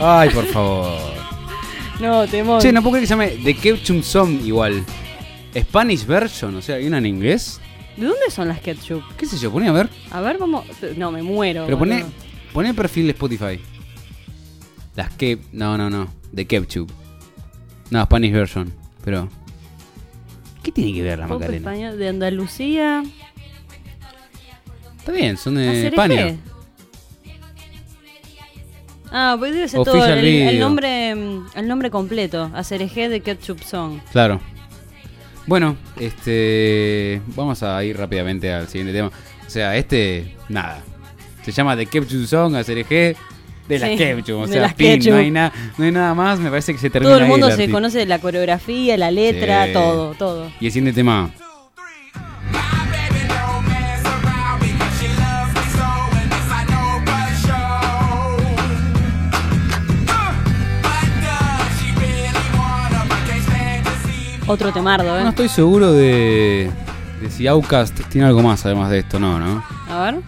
Ay, por favor.
No, temor.
Che, no puedo creer que se llame The Ketchum Song igual. Spanish version, o sea, hay una en inglés.
¿De dónde son las ketchup?
¿Qué sé yo? Poné a ver.
A ver, vamos. No, me muero.
Pero poné,
boludo.
Poné el perfil de Spotify. Las que. No, no, no. The Ketchup. No, Spanish version. Pero. ¿Qué tiene que ver la
Pop
Macarena?
español de Andalucía.
Está bien, son de. España.
Ah, pues debe ser todo
Official
el, el
video.
nombre el nombre completo. ACRG de Ketchup Song.
Claro. Bueno, este. Vamos a ir rápidamente al siguiente tema. O sea, este. Nada. Se llama The Ketchup Song, ACRG. De las
Sí,
Ketchup. O sea,
Ketchup.
no hay, na- no hay nada más. Me parece que se termina
Todo el
ahí
mundo se
artista.
conoce la coreografía, la letra,
Sí.
todo, todo.
Y el siguiente tema.
Otro temardo, ¿eh?
No estoy seguro de, de si Outcast tiene algo más además de esto, no, ¿no?
A ver.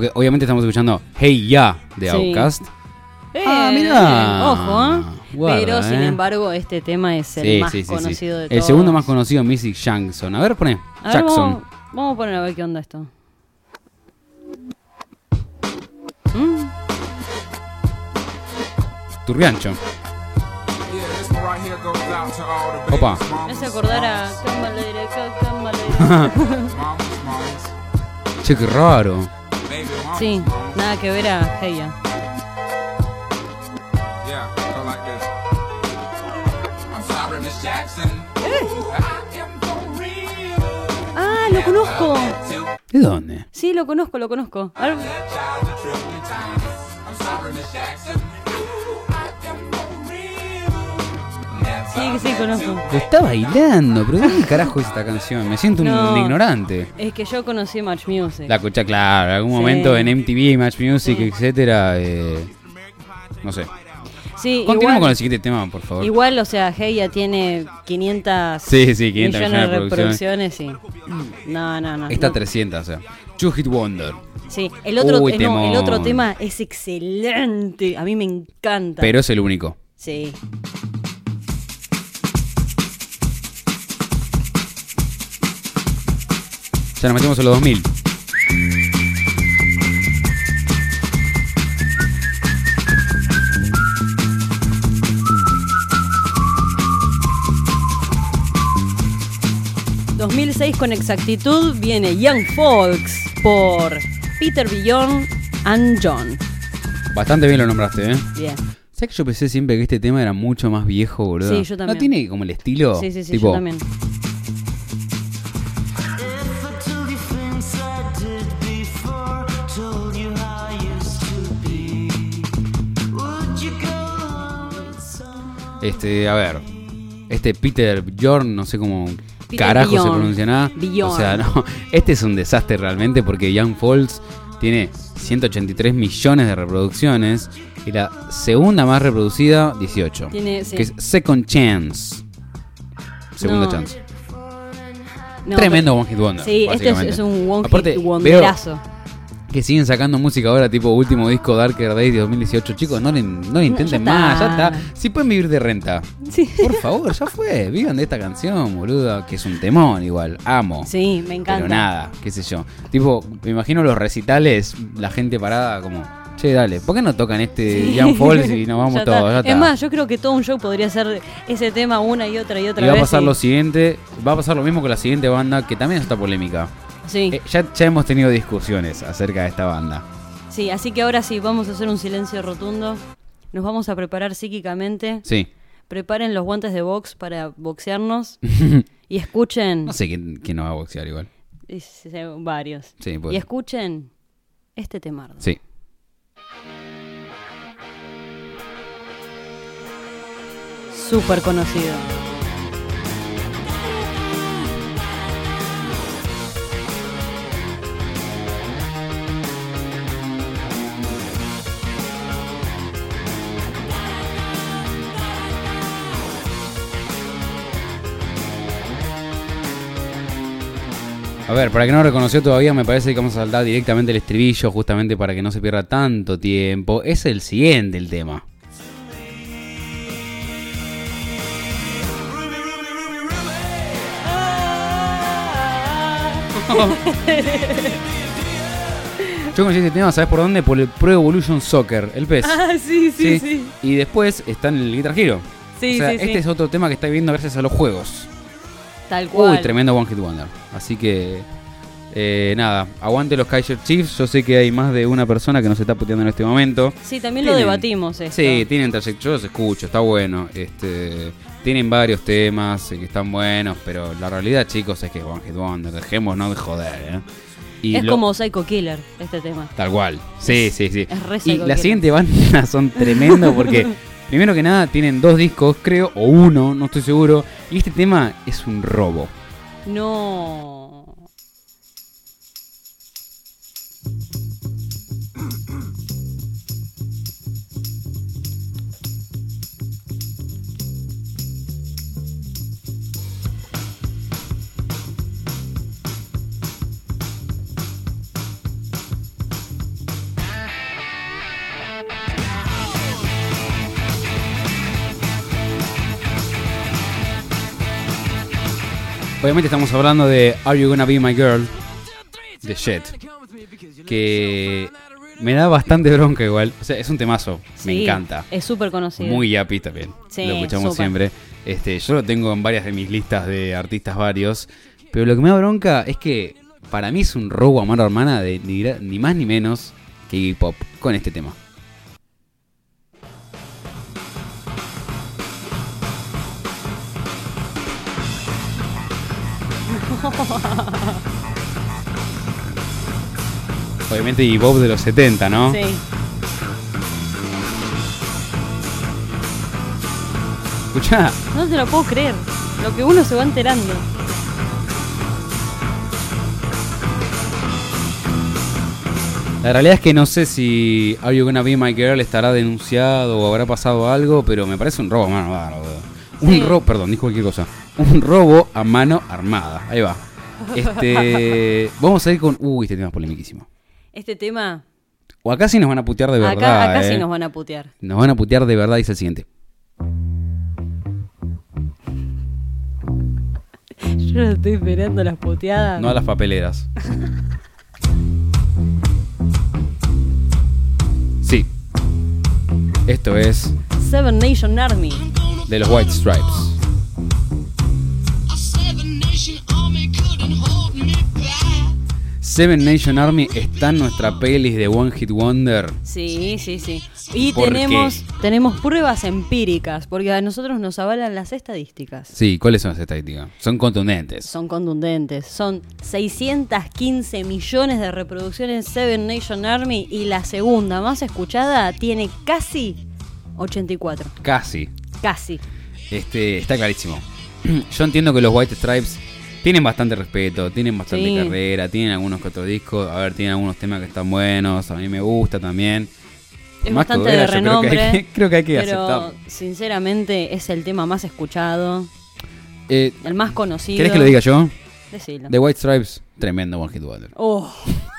Porque obviamente estamos escuchando Hey Ya de
Sí.
Outcast.
Eh,
mirá.
Ojo, ¿eh?
Guarda,
Pero sin
eh.
embargo, este tema es el
Sí,
más
sí, sí, sí.
conocido de todos.
El segundo más conocido, Music Jackson. A ver, pone.
A ver,
Jackson.
vamos, vamos a poner a ver qué onda esto. Mm,
Turbiancho. Opa.
me hace acordar a Cambaleira, ca- Cambaleira.
Che, qué raro.
Sí, nada que ver a Heya. Ah, lo conozco.
¿De dónde?
Sí, lo conozco, lo conozco. A ver. Sí, sí, conozco.
Lo está bailando, pero ¿de qué carajo es esta canción? Me siento un
No.
ignorante.
Es que yo conocí Match Music.
La escuché, claro, en algún
Sí.
momento en MTV, Match Music,
Sí.
etcétera. eh, no sé.
Sí, igual,
con el siguiente tema, por favor.
igual, o sea, Heya tiene 500,
Sí, sí, 500
millones de
millones de
reproducciones y... No, no, no.
Está
no.
300, o sea. Two Hit Wonder.
Sí, el otro,
Uy,
eh, no, el otro tema es excelente. A mí me encanta.
Pero es el único.
Sí.
Ya nos metemos en los 2000.
¿no? 2006 con exactitud viene Young Folks por Peter Bjorn and John.
Bastante bien lo nombraste, ¿eh?
Bien.
¿Sabes que yo pensé siempre que este tema era mucho más viejo, boludo?
Sí, yo también.
¿No tiene como el estilo?
Sí, sí, sí,
tipo,
yo también.
Este, a ver. Este Peter Bjorn, no sé cómo
Peter
carajo se pronuncia nada.
Bjorn.
O sea, no. Este es un desastre realmente porque Young Falls tiene 183 millones de reproducciones y la segunda más reproducida, 18.
Tiene, sí.
Que es Second Chance. Segunda
No.
chance.
No,
Tremendo One Hit Wonder.
Sí, este es, un one
Aparte,
hit
veo
wonderazo.
Que siguen sacando música ahora, tipo último disco Darker Days de 2018. Chicos, no le, no le intenten
ya
más, ya
está.
Si pueden vivir de renta,
Sí.
por favor, ya fue. Vivan de esta canción, boludo. Que es un temón igual. Amo.
Sí, me encanta.
Pero nada, qué sé yo. Tipo, me imagino los recitales, la gente parada como, che, dale, ¿por qué no tocan este Young Falls y nos vamos
Ya está.
todos? Ya está.
Es más, yo creo que todo un show podría ser ese tema una y otra y otra
y va a pasar
y-
lo siguiente, va a pasar lo mismo con la siguiente banda, que también está polémica.
Sí,
Eh, ya, ya hemos tenido discusiones acerca de esta banda.
sí, así que ahora sí, vamos a hacer un silencio rotundo. Nos vamos a preparar psíquicamente.
Sí.
Preparen los guantes de box para boxearnos. y escuchen.
No sé quién, quién nos va a boxear igual.
se- varios.
Sí, puede
y escuchen este temardo.
Sí.
Súper conocido.
A ver, para que no reconoció todavía, me parece que vamos a saltar directamente el estribillo, justamente para que no se pierda tanto tiempo. Es el siguiente el tema. Yo conocí este tema, ¿sabes por dónde? Por el Pro Evolution Soccer, el PES.
Ah, sí, sí, sí.
Y después está en el Guitar Hero.
Sí,
o sea,
sí, sí.
este es otro tema que está viendo gracias a los juegos.
Tal cual.
Uy, tremendo One Hit Wonder. Así que, eh, nada, aguante los Kaiser Chiefs. Yo sé que hay más de una persona que nos está puteando en este momento.
Sí, también lo debatimos esto.
Sí, tienen trayectoria, yo los escucho, está bueno. Este, tienen varios temas eh, que están buenos, pero la realidad, chicos, es que es One Hit Wonder. Dejémonos de joder, ¿eh? Y
es
lo-
como Psycho Killer, este tema.
Tal cual. Sí, sí, sí.
es re
y la siguiente banda son tremendo porque, primero que nada, tienen dos discos, creo, o uno, no estoy seguro. Y este tema es un robo.
No.
Obviamente estamos hablando de Are You Gonna Be My Girl? De Shed. Que me da bastante bronca igual. O sea, es un temazo. Me encanta.
Es súper conocido.
Muy yapi también.
Sí,
lo escuchamos siempre. Este, yo lo tengo en varias de mis listas de artistas varios. Pero lo que me da bronca es que para mí es un robo a mano hermana de ni, ni más ni menos que Iggy Pop con este tema. Obviamente Iggy Pop de los 70, ¿no?
Sí.
Escuchá.
No te lo puedo creer. Lo que uno se va enterando.
La realidad es que no sé si Are You Gonna Be My Girl estará denunciado o habrá pasado algo, pero me parece un robo mano. Un
Sí.
robo, perdón, dije cualquier cosa. Un robo a mano armada. Ahí va. Este, vamos a ir con. Uy, este tema es polemiquísimo.
Este tema,
O acá sí nos van a putear de verdad.
acá, acá sí
eh.
nos van a putear.
Nos van a putear de verdad, dice el siguiente.
Yo no estoy esperando las puteadas.
No a las papeleras. Sí. Esto es
Seven Nation Army.
de los White Stripes. Seven Nation Army está en nuestra playlist de One Hit Wonder.
Sí, sí, sí. Y
¿Por
tenemos,
qué?
tenemos pruebas empíricas, porque a nosotros nos avalan las estadísticas.
Sí, ¿cuáles son las estadísticas? Son contundentes.
Son contundentes. Son 615 millones de reproducciones Seven Nation Army y la segunda más escuchada tiene casi 84.
Casi.
Casi.
Este, está clarísimo. Yo entiendo que los White Stripes tienen bastante respeto, tienen bastante
Sí.
carrera, tienen algunos que otros discos, a ver, tienen algunos temas que están buenos, a mí me gusta también.
Es
Más que
bastante de
yo creo que
renombre.
hay que- creo que hay que
pero
aceptarlo.
sinceramente es el tema más escuchado,
Eh,
el más conocido.
¿Querés que lo diga yo?
Decilo.
The White Stripes, tremendo One Hit Wonder.
Oh.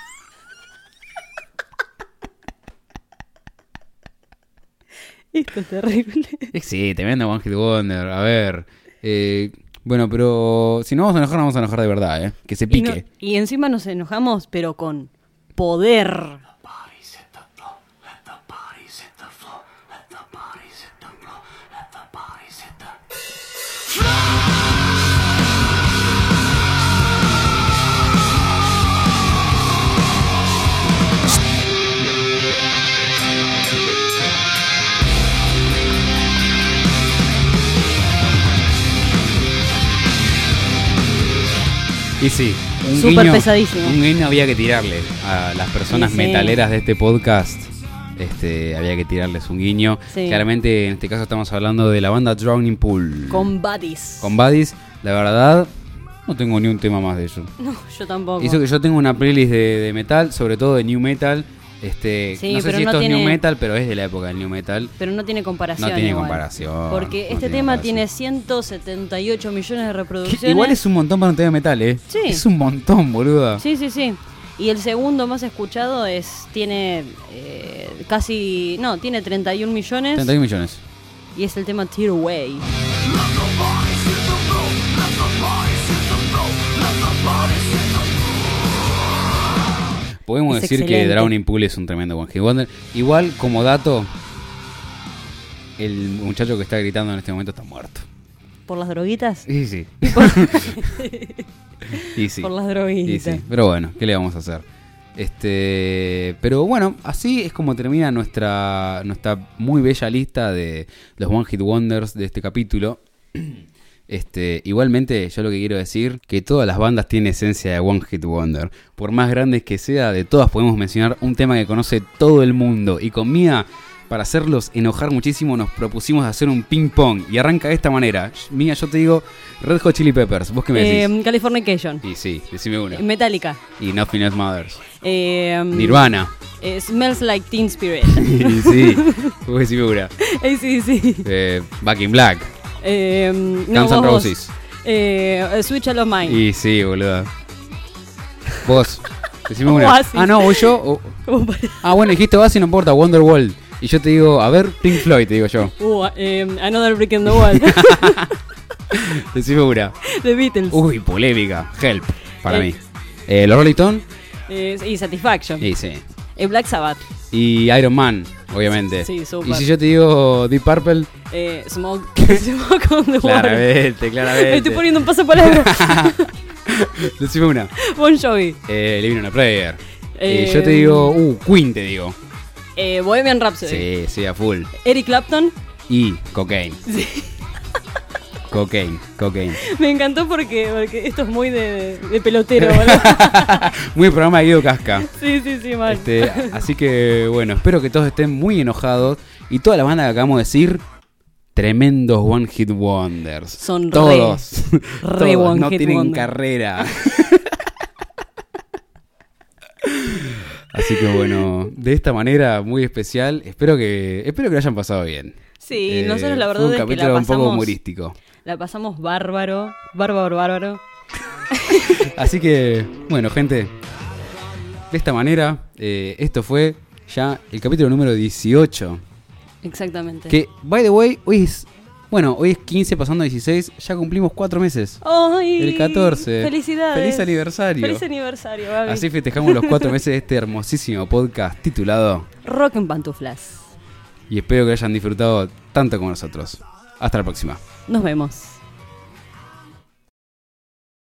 Esto es terrible.
Sí, tremendo One Hit Wonder. A ver. eh, bueno, pero si no vamos a enojar, nos vamos a enojar de verdad, ¿eh? Que se
Y, no-
pique.
y encima nos enojamos, pero con poder.
Y sí, un
Súper
guiño,
pesadísimo.
Un guiño había que tirarle a las personas
Sí, sí.
metaleras de este podcast. Este, había que tirarles un guiño.
Sí.
Claramente, en este caso estamos hablando de la banda Drowning Pool.
Con buddies.
Con Buddies, la verdad, no tengo ni un tema más de eso.
No, yo tampoco.
Hizo que yo tengo una playlist de, de metal, sobre todo de new metal. Este,
Sí,
no sé si
no
esto es new metal, pero es de la época del new metal.
Pero no tiene comparación.
No tiene
igual.
comparación,
Porque
no
este tema tiene 178 millones de
Que
reproducciones.
igual es un montón para un tema de metal, ¿eh?
Sí.
Es un montón, boluda.
Sí, sí, sí. Y el segundo más escuchado es tiene eh, casi no tiene 31 millones
31 millones.
y es el tema Tear Away.
Podemos
Es
decir que. Drowning Pool es un tremendo One Hit Wonder. Igual, como dato, el muchacho que está gritando en este momento está muerto.
por las droguitas.
Y sí. y sí.
Por las droguitas.
sí. Pero bueno, ¿qué le vamos a hacer? Este, pero bueno, así es como termina nuestra nuestra muy bella lista de los One Hit Wonders de este capítulo. Este, igualmente, yo lo que quiero decir que todas las bandas tienen esencia de One Hit Wonder. Por más grandes que sea, de todas podemos mencionar un tema que conoce todo el mundo. Y con Mía, para hacerlos enojar muchísimo, nos propusimos hacer un ping pong. Y arranca de esta manera. Mía, yo te digo Red Hot Chili Peppers. ¿Vos qué me decís?
Eh, Californication.
Y sí, decime una.
Metallica.
Y Nothing Else Matters.
Eh,
Nirvana.
eh, Smells Like Teen Spirit.
y sí, vos decime una.
Eh, sí, sí.
Eh, Back in Black.
Eh, no,
Guns N'. Roses.
Eh, Switch a los Mine.
Y sí, boludo. Vos, decime una.
Oasis.
Ah, no, voy yo. o- Ah, bueno, dijiste Oasis, no importa, Wonderwall. Y yo te digo, a ver, Pink Floyd, te digo yo.
Uh, eh, Another Brick in the Wall.
Decime una.
The Beatles.
Uy, polémica. Help, para
Eh.
mí. Eh, los Rolling Stones.
Eh, y Satisfaction.
Y sí.
Eh, Black Sabbath.
Y Iron Man, obviamente.
Sí, súper.
Y si yo te digo Deep Purple,
Eh, Smoke, Smoke on the Water.
claramente,
Me
claramente.
estoy poniendo un pasapalabra.
Decime una.
bon Jovi.
Eh, Living on a Prayer. Eh, yo te digo, uh, Queen te digo.
Eh, Bohemian Rhapsody.
Sí, sí, a full.
Eric Clapton.
Y cocaine. Cocaine, cocaine.
Me encantó porque, porque esto es muy de, de pelotero, ¿verdad?
Muy programa de Guido Casca.
sí, sí, sí, mal.
Este, así que bueno, espero que todos estén muy enojados. Y toda la banda que acabamos de decir, tremendos One Hit Wonders.
Son re-
todos.
re
todos,
One
no
Hit
tienen
Wonder.
carrera. Así que bueno, de esta manera muy especial, espero que espero que lo hayan pasado bien.
Sí,
Eh,
nosotros la
fue
verdad
un
es que
capítulo
la
un poco
pasamos,
humorístico.
La pasamos bárbaro, bárbaro, bárbaro.
Así que, bueno, gente, de esta manera, eh, esto fue ya el capítulo número 18.
Exactamente.
Que, by the way, hoy es Bueno, hoy es 15 pasando a 16, ya cumplimos 4 meses.
¡Ay!
El 14.
¡Felicidades!
Feliz aniversario.
¡Feliz aniversario, Gaby!
Así festejamos los 4 meses de este hermosísimo podcast titulado
Rock en pantuflas.
y espero que hayan disfrutado tanto como nosotros. Hasta la próxima.
Nos vemos.